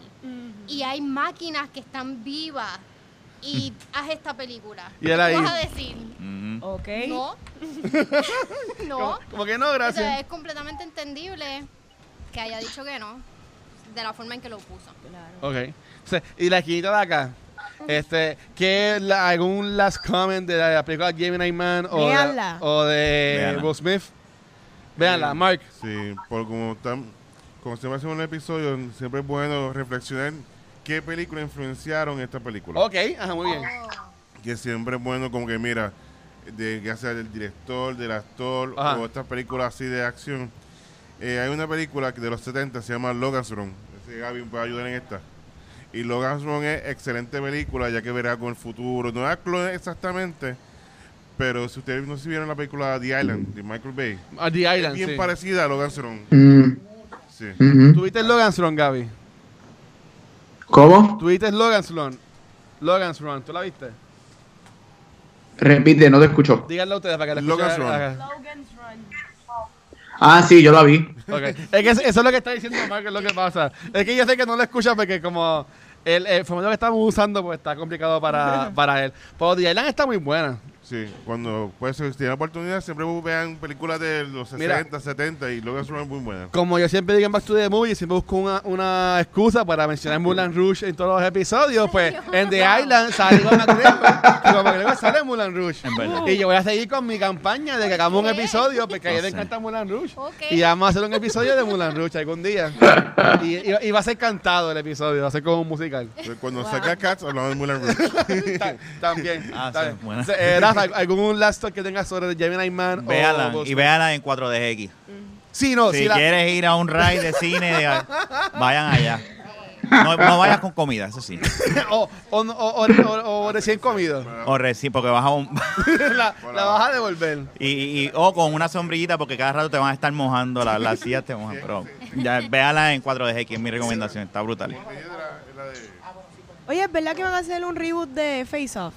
Speaker 7: Y hay máquinas que están vivas y haz esta película.
Speaker 2: Y él
Speaker 7: ¿Qué
Speaker 2: ahí.
Speaker 7: vas a decir?
Speaker 3: Ujú.
Speaker 6: Ok.
Speaker 7: No. no.
Speaker 2: Como, como que no,
Speaker 7: O sea,
Speaker 2: gracias.
Speaker 7: es completamente entendible que haya dicho que no, de la forma en que lo puso.
Speaker 2: Ok. O sea, y la esquinita de acá. Este, ¿qué la- algún last comment de la película Gemini Man o o de. Will Smith? Véanla, Mark.
Speaker 1: Sí, por como están, como siempre hacemos un episodio, siempre es bueno reflexionar qué película influenciaron esta película.
Speaker 2: Ok, ajá, muy bien.
Speaker 1: Que siempre es bueno como que mira, de ya sea del director, del actor
Speaker 2: Ajá.
Speaker 1: o estas películas así de acción. Eh, hay una película que de los 70 se llama Logan's Run. Ese Gaby me puede ayudar en esta. Y Logan's Run es excelente película ya que verá con el futuro. No es exactamente, pero si ustedes no se vieron la película The Island de Michael Bay,
Speaker 2: A The
Speaker 1: es
Speaker 2: Island,
Speaker 1: bien
Speaker 2: sí.
Speaker 1: parecida a Logan's Run.
Speaker 4: Mm,
Speaker 1: Sí.
Speaker 4: ujú.
Speaker 2: ¿Tuviste Logan's Run, Gaby?
Speaker 4: ¿Cómo?
Speaker 2: ¿Tuviste Logan's Run? Logan's Run, ¿tú la viste?
Speaker 4: Repite, no te escucho.
Speaker 2: Díganlo ustedes para que la
Speaker 1: Logan's
Speaker 2: escuchen.
Speaker 1: Run.
Speaker 6: Logan's Run.
Speaker 4: Ah, sí, yo la vi.
Speaker 2: Ok. Es que eso es lo que está diciendo Mark, es lo que pasa. Es que yo sé que no lo escucha porque como el, el formato que estamos usando pues está complicado para, para él. Pero The Island está muy buena.
Speaker 1: Sí, cuando pues si tienen oportunidad siempre vean películas de los
Speaker 2: Mira.
Speaker 1: 60, 70 y Run es muy buena.
Speaker 2: Como yo siempre digo en Back to the Movie, siempre busco una, una excusa para mencionar Mulan Rouge en todos los episodios. Pues en The Island. Y con McGregor sale Mulan Rouge.
Speaker 3: En verdad.
Speaker 2: Y yo voy a seguir con mi campaña de que hagamos un episodio porque a ella le encanta Mulan Rouge. Y vamos a hacer un episodio de Mulan Rouge algún día. Y, y- y va a ser cantado el episodio, va a ser como un musical.
Speaker 1: Cuando saca Cats hablamos de Mulan Rouge.
Speaker 2: Ta- También.
Speaker 3: Ah, sí, buena.
Speaker 2: Eh, Rafa, ¿algún last talk que tengas sobre Gemini Man? o
Speaker 3: Véala
Speaker 2: Will
Speaker 3: y véala en 4DX.
Speaker 2: Sí, no,
Speaker 3: si
Speaker 2: la-
Speaker 3: quieres ir a un ride de cine, de- vayan allá. No, no vayas con comida, eso sí.
Speaker 2: o, o, o, o- o- o recién comido.
Speaker 3: O recién, porque vas a un...
Speaker 2: la, la vas a devolver.
Speaker 3: Y, y- o con una sombrillita porque cada rato te van a estar mojando, la- las sillas te mojan. Pero ya, véala en 4DX, es mi recomendación, está brutal.
Speaker 6: Oye, ¿es verdad que van a hacer un reboot de Face Off?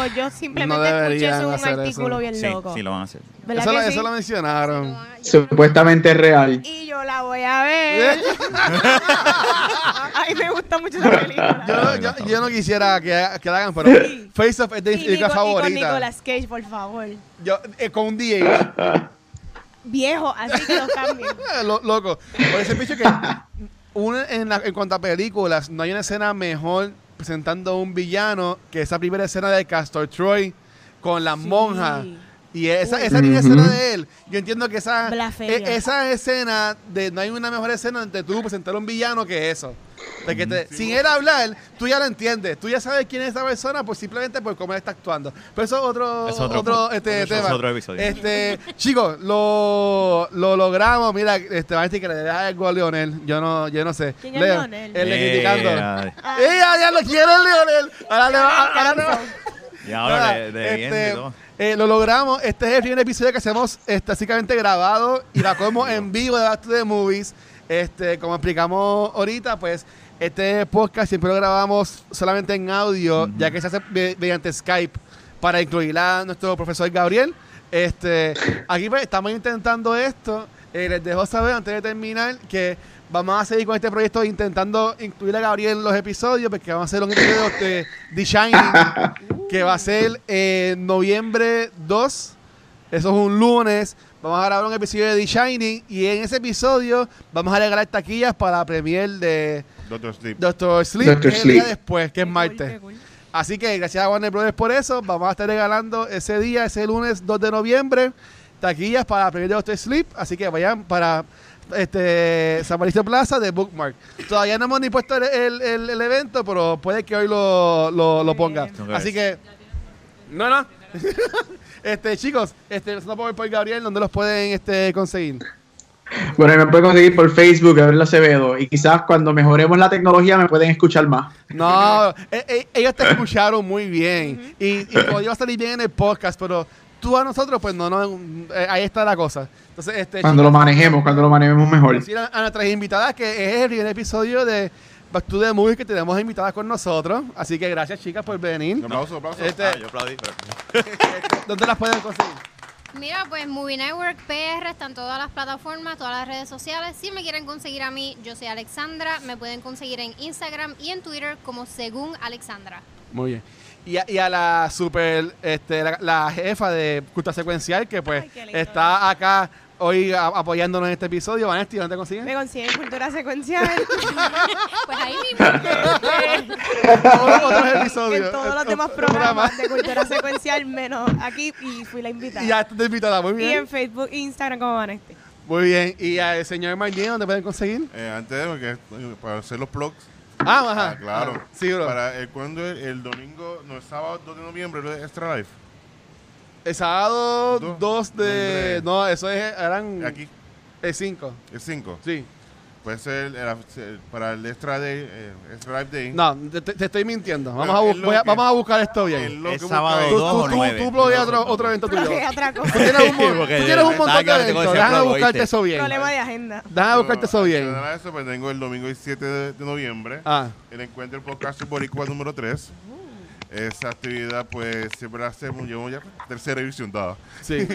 Speaker 6: O yo simplemente
Speaker 2: No
Speaker 6: escuché
Speaker 2: deberían
Speaker 6: eso en un
Speaker 2: hacer
Speaker 6: artículo
Speaker 2: eso.
Speaker 6: bien
Speaker 3: Sí,
Speaker 6: loco.
Speaker 3: sí lo van a hacer.
Speaker 6: ¿Verdad
Speaker 2: Eso,
Speaker 6: que
Speaker 2: lo,
Speaker 6: sí?
Speaker 2: eso lo mencionaron.
Speaker 4: Supuestamente es real.
Speaker 6: Y yo la voy a ver. Ay, me gusta mucho esa película.
Speaker 2: Yo, yo, yo no quisiera que, que la hagan, pero Face Off es de
Speaker 6: Y
Speaker 2: mis películas
Speaker 6: Nico- y con. Nicolas Cage, por favor.
Speaker 2: Yo, eh, con un DH.
Speaker 6: Viejo, así que lo cambien.
Speaker 2: Lo- loco. Por ese bicho que una- en, la- en cuanto a películas, no hay una escena mejor presentando a un villano que esa primera escena de Castor Troy con la
Speaker 6: Sí.
Speaker 2: monja. Y esa, esa primera
Speaker 4: Ujú.
Speaker 2: escena de él, yo entiendo que esa, e- esa escena, de no hay una mejor escena entre tú presentar a un villano que eso. De que te- sin él hablar, tú ya lo entiendes. Tú ya sabes quién es esa persona, pues simplemente por cómo él está actuando. Pero eso es otro,
Speaker 3: Es otro
Speaker 2: otro, este,
Speaker 3: Eso es
Speaker 2: tema.
Speaker 3: otro episodio.
Speaker 2: Este, chicos, lo, lo logramos. Mira, este, va a decir que le da algo a Leonel. Yo no, yo no sé.
Speaker 6: ¿Quién es
Speaker 2: Leo,
Speaker 6: Leonel?
Speaker 2: Él le
Speaker 3: Eh,
Speaker 2: criticando. ¡Eh, ya, ya lo quiero, Leonel! Ahora le va ahora le va-
Speaker 3: Y ahora
Speaker 2: Nada,
Speaker 3: de, de bien,
Speaker 2: este,
Speaker 3: todo.
Speaker 2: eh, lo logramos. Este es el primer episodio que hacemos este, básicamente grabado y la como en vivo de Back to the Movies. Este, como explicamos ahorita, pues este podcast siempre lo grabamos solamente en audio, ya que se hace me- mediante Skype para incluir a nuestro profesor Gabriel. Este, aquí pues, estamos intentando esto. Eh, les dejo saber antes de terminar que vamos a seguir con este proyecto intentando incluir a Gabriel en los episodios, porque vamos a hacer un episodio de The Shining que va a ser en noviembre 2. Eso es un lunes. Vamos a grabar un episodio de The Shining y en ese episodio vamos a regalar taquillas para la premier de
Speaker 1: Doctor Sleep.
Speaker 2: Doctor Sleep,
Speaker 4: Doctor
Speaker 2: que es el día después, que es martes. Así que gracias a Warner Brothers por eso. Vamos a estar regalando ese día, ese lunes 2 de noviembre, taquillas para la premier de Doctor Sleep. Así que vayan para este San Mauricio Plaza de Bookmark. Todavía no hemos ni puesto el, el- el- el evento, pero puede que hoy lo, lo, lo ponga. Así que. No, no. este, chicos, este, nosotros por, por Gabriel, ¿dónde los pueden este, conseguir?
Speaker 4: Bueno, me pueden conseguir por Facebook, Gabriel Acevedo. Y quizás cuando mejoremos la tecnología me pueden escuchar más.
Speaker 2: No, eh, eh, ellos te escucharon muy bien. Y, y podía salir bien en el podcast, pero tú a nosotros, pues no, no, eh, ahí está la cosa. Entonces, este,
Speaker 4: Cuando lo manejemos, cuando lo manejemos mejor.
Speaker 2: decir a, a nuestras invitadas que es el primer episodio de Back to the Movies que tenemos invitadas con nosotros. Así que gracias, chicas, por venir.
Speaker 1: Un aplauso, aplauso.
Speaker 2: Este,
Speaker 3: Ah, yo aplaudí, pero...
Speaker 2: ¿Dónde las pueden conseguir?
Speaker 7: Mira, pues Movie Network PR está en todas las plataformas, todas las redes sociales. Si me quieren conseguir a mí, yo soy Alexandra. Me pueden conseguir en Instagram y en Twitter como según Alexandra.
Speaker 2: Muy bien. Y a, y a la super, este, la, la jefa de Cultura Secuencial, que pues
Speaker 6: Ay,
Speaker 2: está acá hoy a- apoyándonos en este episodio. Vanesti, ¿dónde te
Speaker 6: Me
Speaker 2: consiguen?
Speaker 6: consiguen cultura secuencial
Speaker 7: Pues ahí mismo.
Speaker 2: Todos otros episodios.
Speaker 6: en todos los
Speaker 2: Eh,
Speaker 6: demás
Speaker 2: eh,
Speaker 6: programas de cultura secuencial, menos aquí, y fui la invitada.
Speaker 2: Y ya estás invitada, muy
Speaker 6: Y
Speaker 2: bien.
Speaker 6: en Facebook e Instagram como Vanesti.
Speaker 2: Muy bien. ¿Y al señor Martín, dónde pueden conseguir?
Speaker 1: Eh, antes de porque, eh, para hacer los plugs.
Speaker 2: Ah, ajá.
Speaker 1: Ah, claro.
Speaker 2: Ah, Sí, bro.
Speaker 1: Para el, cuando el, el domingo, no, el sábado 2 de noviembre, lo de Extra Life.
Speaker 2: El sábado
Speaker 1: Do-
Speaker 2: 2 de...
Speaker 1: de-
Speaker 2: No, eso es, eran...
Speaker 1: Aquí,
Speaker 2: El 5.
Speaker 1: el 5.
Speaker 2: Sí.
Speaker 1: Puede ser el- el- para el Extra Day, eh, Extra Day.
Speaker 2: No, te, te- estoy mintiendo. Vamos, a, bu- a- vamos a buscar esto bien.
Speaker 1: Que
Speaker 3: sábado
Speaker 1: busca-
Speaker 2: Tú,
Speaker 3: dos
Speaker 2: tú,
Speaker 3: o
Speaker 2: tú,
Speaker 3: nueve.
Speaker 2: tú bloquea otro, otro evento tuyo. Tú tienes un, tú tienes un montón de eventos. Déjame buscarte
Speaker 3: ¿oíste?
Speaker 2: eso bien.
Speaker 6: Problema de agenda.
Speaker 2: Déjame buscarte eso bien.
Speaker 1: adicional a eso, pues tengo el domingo 17 de, de noviembre.
Speaker 2: Ah,
Speaker 1: El encuentro del podcast Boricua número 3. Esa actividad, pues, siempre la hacemos, llevamos ya tercera edición dada.
Speaker 2: sí.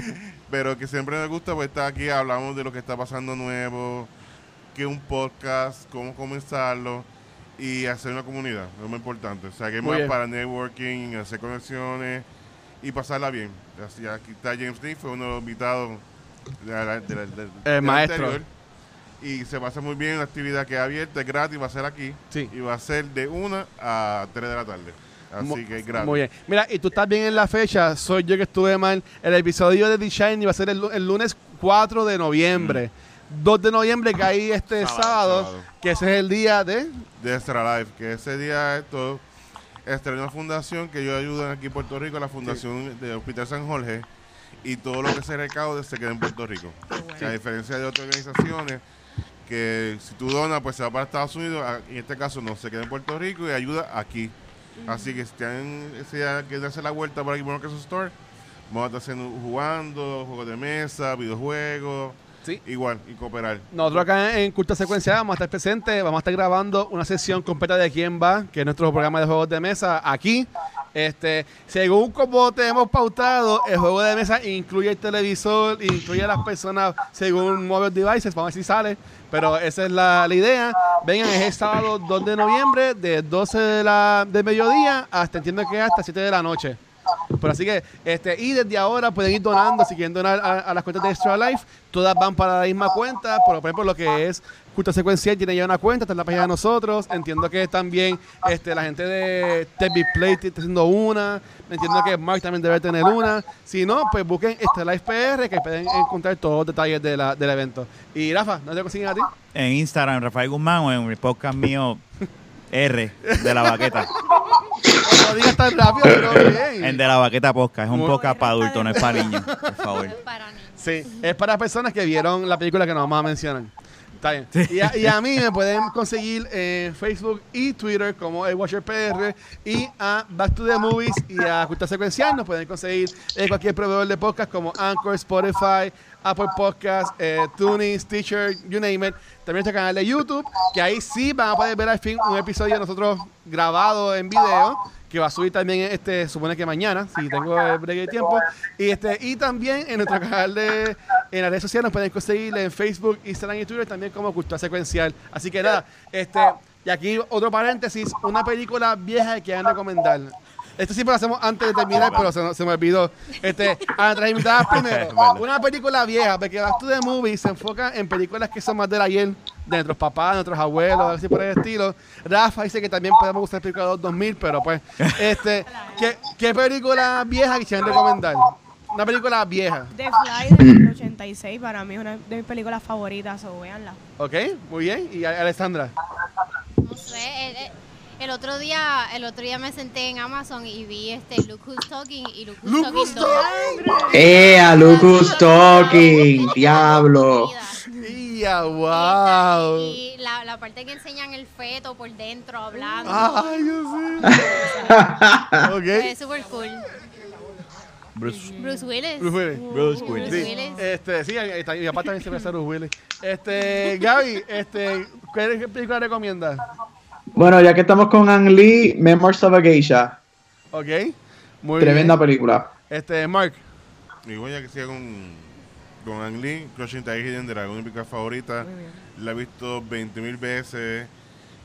Speaker 1: Pero que siempre nos gusta, pues, estar aquí, hablamos de lo que está pasando nuevo, que un podcast, cómo comenzarlo y hacer una comunidad, es muy importante. O sea, que más para networking, hacer conexiones y pasarla bien. Así, aquí está James Lee, fue uno de los invitados de la- de la- del- del
Speaker 2: maestro.
Speaker 1: anterior. Y se pasa muy bien la actividad que es abierta, es gratis, va a ser aquí.
Speaker 2: Sí.
Speaker 1: Y va a ser de 1 a 3 de la tarde. Así que es gratis.
Speaker 2: Muy bien. Mira, y tú estás bien en la fecha. Soy yo que estuve mal. El episodio de The Shine va a ser el, lu- el lunes 4 de noviembre. 2 de noviembre que hay este sábado,
Speaker 1: Sábado, sábado.
Speaker 2: que ese es el día de...
Speaker 1: de Extra Life, que ese día esto es una fundación que ellos ayudan aquí en Puerto Rico, la fundación de Hospital San Jorge, y todo lo que se recaude se queda en Puerto Rico. A diferencia de otras organizaciones, que si tú donas, pues se va para Estados Unidos, en este caso no, se queda en Puerto Rico y ayuda aquí. Así que si tienen día que darse la vuelta por aquí por Marcus Store, vamos a estar haciendo, jugando, juegos de mesa, videojuegos,
Speaker 2: Sí.
Speaker 1: igual, y cooperar.
Speaker 2: Nosotros acá en Culta Secuencial vamos a estar presentes, vamos a estar grabando una sesión completa de quién va, que es nuestro programa de juegos de mesa aquí. Este, según como te hemos pautado, el juego de mesa incluye el televisor, incluye a las personas según mobile devices, vamos a ver si sale, pero esa es la, la idea. Vengan, es el sábado 2 de noviembre, de 12 de la, de mediodía hasta entiendo que hasta 7 de la noche. Pero así que, este, y desde ahora pueden ir donando, si quieren donar a, a las cuentas de Extra Life, todas van para la misma cuenta, por ejemplo, lo que es Cultura Secuencial tiene ya una cuenta, está en la página de nosotros, entiendo que también este, la gente de Big Play está haciendo una, entiendo que Mark también debe tener una, si no, pues busquen Extra Life PR, que pueden encontrar todos los detalles de la- del evento. Y Rafa, ¿no te consiguen a ti?
Speaker 3: En Instagram, Rafael Guzmán, o en el podcast mío, R, de la baqueta.
Speaker 2: No digas tan rápido, pero bien.
Speaker 3: El de la baqueta podcast. Es un podcast para adultos, no es para niños, por favor.
Speaker 2: Sí, es para personas que vieron la película que nos vamos a mencionar. Está bien. Y, a, y a mí me pueden conseguir en Facebook y Twitter como el Watcher PR y a Back to the Movies y a Cultura Secuencial nos pueden conseguir en cualquier proveedor de podcast como Anchor, Spotify, Apple Podcast, eh, TuneIn, Stitcher, you name it. También este canal de YouTube, que ahí sí van a poder ver al fin un episodio nosotros grabado en video que va a subir también este supone que mañana si tengo el break de tiempo. Y este y también en nuestro canal de en las redes sociales nos pueden conseguir en Facebook Instagram y Twitter también como Cultura Secuencial. Así que nada este y aquí otro paréntesis una película vieja que han recomendar Esto siempre lo hacemos antes de terminar, pero se, me olvidó. Este, a nuestras invitadas primero. Una película vieja, porque Back to the Movie se enfoca en películas que son más del ayer, de nuestros papás, de nuestros abuelos, así por el estilo. Rafa dice que también podemos usar películas de los 2000, pero pues, este, ¿qué, qué película vieja quisieran recomendar? Una película vieja,
Speaker 6: The Fly del 86 para mí es una de mis películas favoritas, o véanla.
Speaker 2: ¿ok? Muy bien. ¿Y Alessandra?
Speaker 7: No sé, el, el- el otro día, el otro día me senté en Amazon y vi este Look Who's Talking y Look Who's
Speaker 2: Look
Speaker 7: Talking
Speaker 2: Who's
Speaker 7: 2.
Speaker 4: ¡Eh, a Lucas Talking! ¡Diablo!
Speaker 2: ¡Ya, wow!
Speaker 7: Y la, la parte que enseñan el feto por dentro hablando.
Speaker 2: ¡Ay, yo sé!
Speaker 7: Fue súper cool.
Speaker 3: Bruce,
Speaker 7: Bruce Willis.
Speaker 2: Bruce Willis.
Speaker 3: Bruce Willis.
Speaker 7: Bruce
Speaker 2: Sí.
Speaker 7: Willis.
Speaker 2: Este, sí, ahí está, mi papá también se me hace Bruce Willis. Este, Gaby, este, ¿qué película recomiendas?
Speaker 4: Bueno, ya que estamos con Ang Lee, Memoirs of a Geisha.
Speaker 2: ¿Ok? Muy
Speaker 4: Tremenda
Speaker 2: bien.
Speaker 4: película.
Speaker 2: Este, Mark.
Speaker 1: Y voy a que siga con, con Ang Lee, Crushing Tiger Hidden Dragon, mi película favorita. La he visto 20 mil veces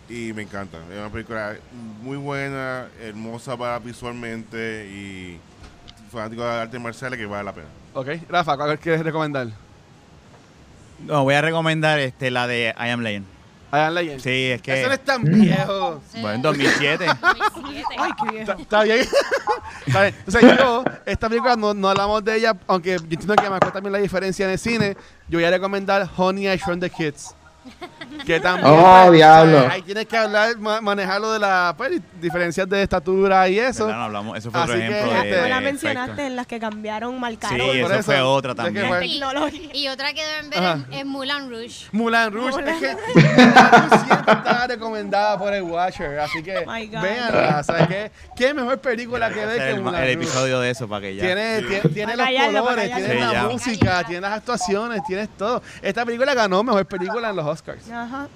Speaker 1: y me encanta. Es una película muy buena, hermosa para visualmente y fanático de artes marciales que vale la pena.
Speaker 2: Ok, Rafa, ¿cuál quieres recomendar?
Speaker 3: No, voy a recomendar este, la de I Am Legend.
Speaker 2: I Am Legend.
Speaker 3: Sí, es que.
Speaker 2: Eso no es tan viejo.
Speaker 3: Bueno, en 2007.
Speaker 7: 2007.
Speaker 6: Ay, qué viejo.
Speaker 2: Está, está bien. está bien. Entonces yo, esta película no, no hablamos de ella, aunque yo entiendo que marcó también la diferencia en el cine. Yo voy a recomendar Honey, I Shrunk the Kids. Que también.
Speaker 4: Oh,
Speaker 2: pues,
Speaker 4: diablo.
Speaker 2: Ahí tienes que hablar, ma- manejarlo de las pues, diferencias de estatura y eso.
Speaker 3: No hablamos. Eso fue
Speaker 2: Así
Speaker 3: otro
Speaker 2: que,
Speaker 3: ejemplo de.
Speaker 2: este,
Speaker 6: la mencionaste
Speaker 3: efecto.
Speaker 6: en las que cambiaron, marcaron.
Speaker 3: Sí, eso,
Speaker 2: eso.
Speaker 3: fue otra
Speaker 2: que
Speaker 3: también.
Speaker 7: Y otra que deben ver es, es Moulin Rouge.
Speaker 2: Mulan Rouge.
Speaker 6: Mulan.
Speaker 2: Es que Mulan Rouge siempre está recomendada por el Watcher. Así que
Speaker 6: God.
Speaker 2: véanla. ¿Sabes qué? ¿Qué mejor película que ver que
Speaker 3: el,
Speaker 2: Mulan
Speaker 3: el
Speaker 2: Rouge?
Speaker 3: episodio de eso para que ya.
Speaker 2: Tiene, tiene, los
Speaker 6: callarlo,
Speaker 2: colores, tiene la
Speaker 3: ya.
Speaker 2: música, tiene las actuaciones, tienes todo. Esta película ganó mejor película en los Oscars.
Speaker 6: Ajá.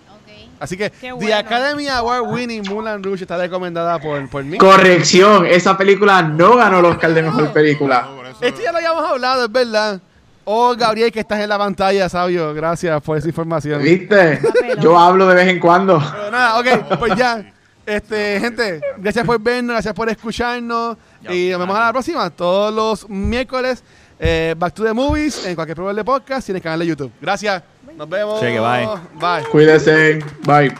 Speaker 2: Así que The. Academy Award winning Mulan Rouge está recomendada por, por mí.
Speaker 4: Corrección, esa película no ganó el Oscar de Mejor Película.
Speaker 1: No,
Speaker 2: Esto ya lo habíamos hablado, es verdad. Oh, Gabriel, que estás en la pantalla, sabio. Gracias por esa información.
Speaker 4: ¿Viste? Yo hablo de vez en cuando.
Speaker 2: Pero nada, ok, pues ya. Este, gente, gracias por vernos, gracias por escucharnos. Y nos vemos a la próxima, todos los miércoles. eh, Back to the Movies, en cualquier programa de podcast y en el canal de YouTube. Gracias. Nos vemos.
Speaker 3: Cheque, bye.
Speaker 2: Bye.
Speaker 4: Cuídense. Bye.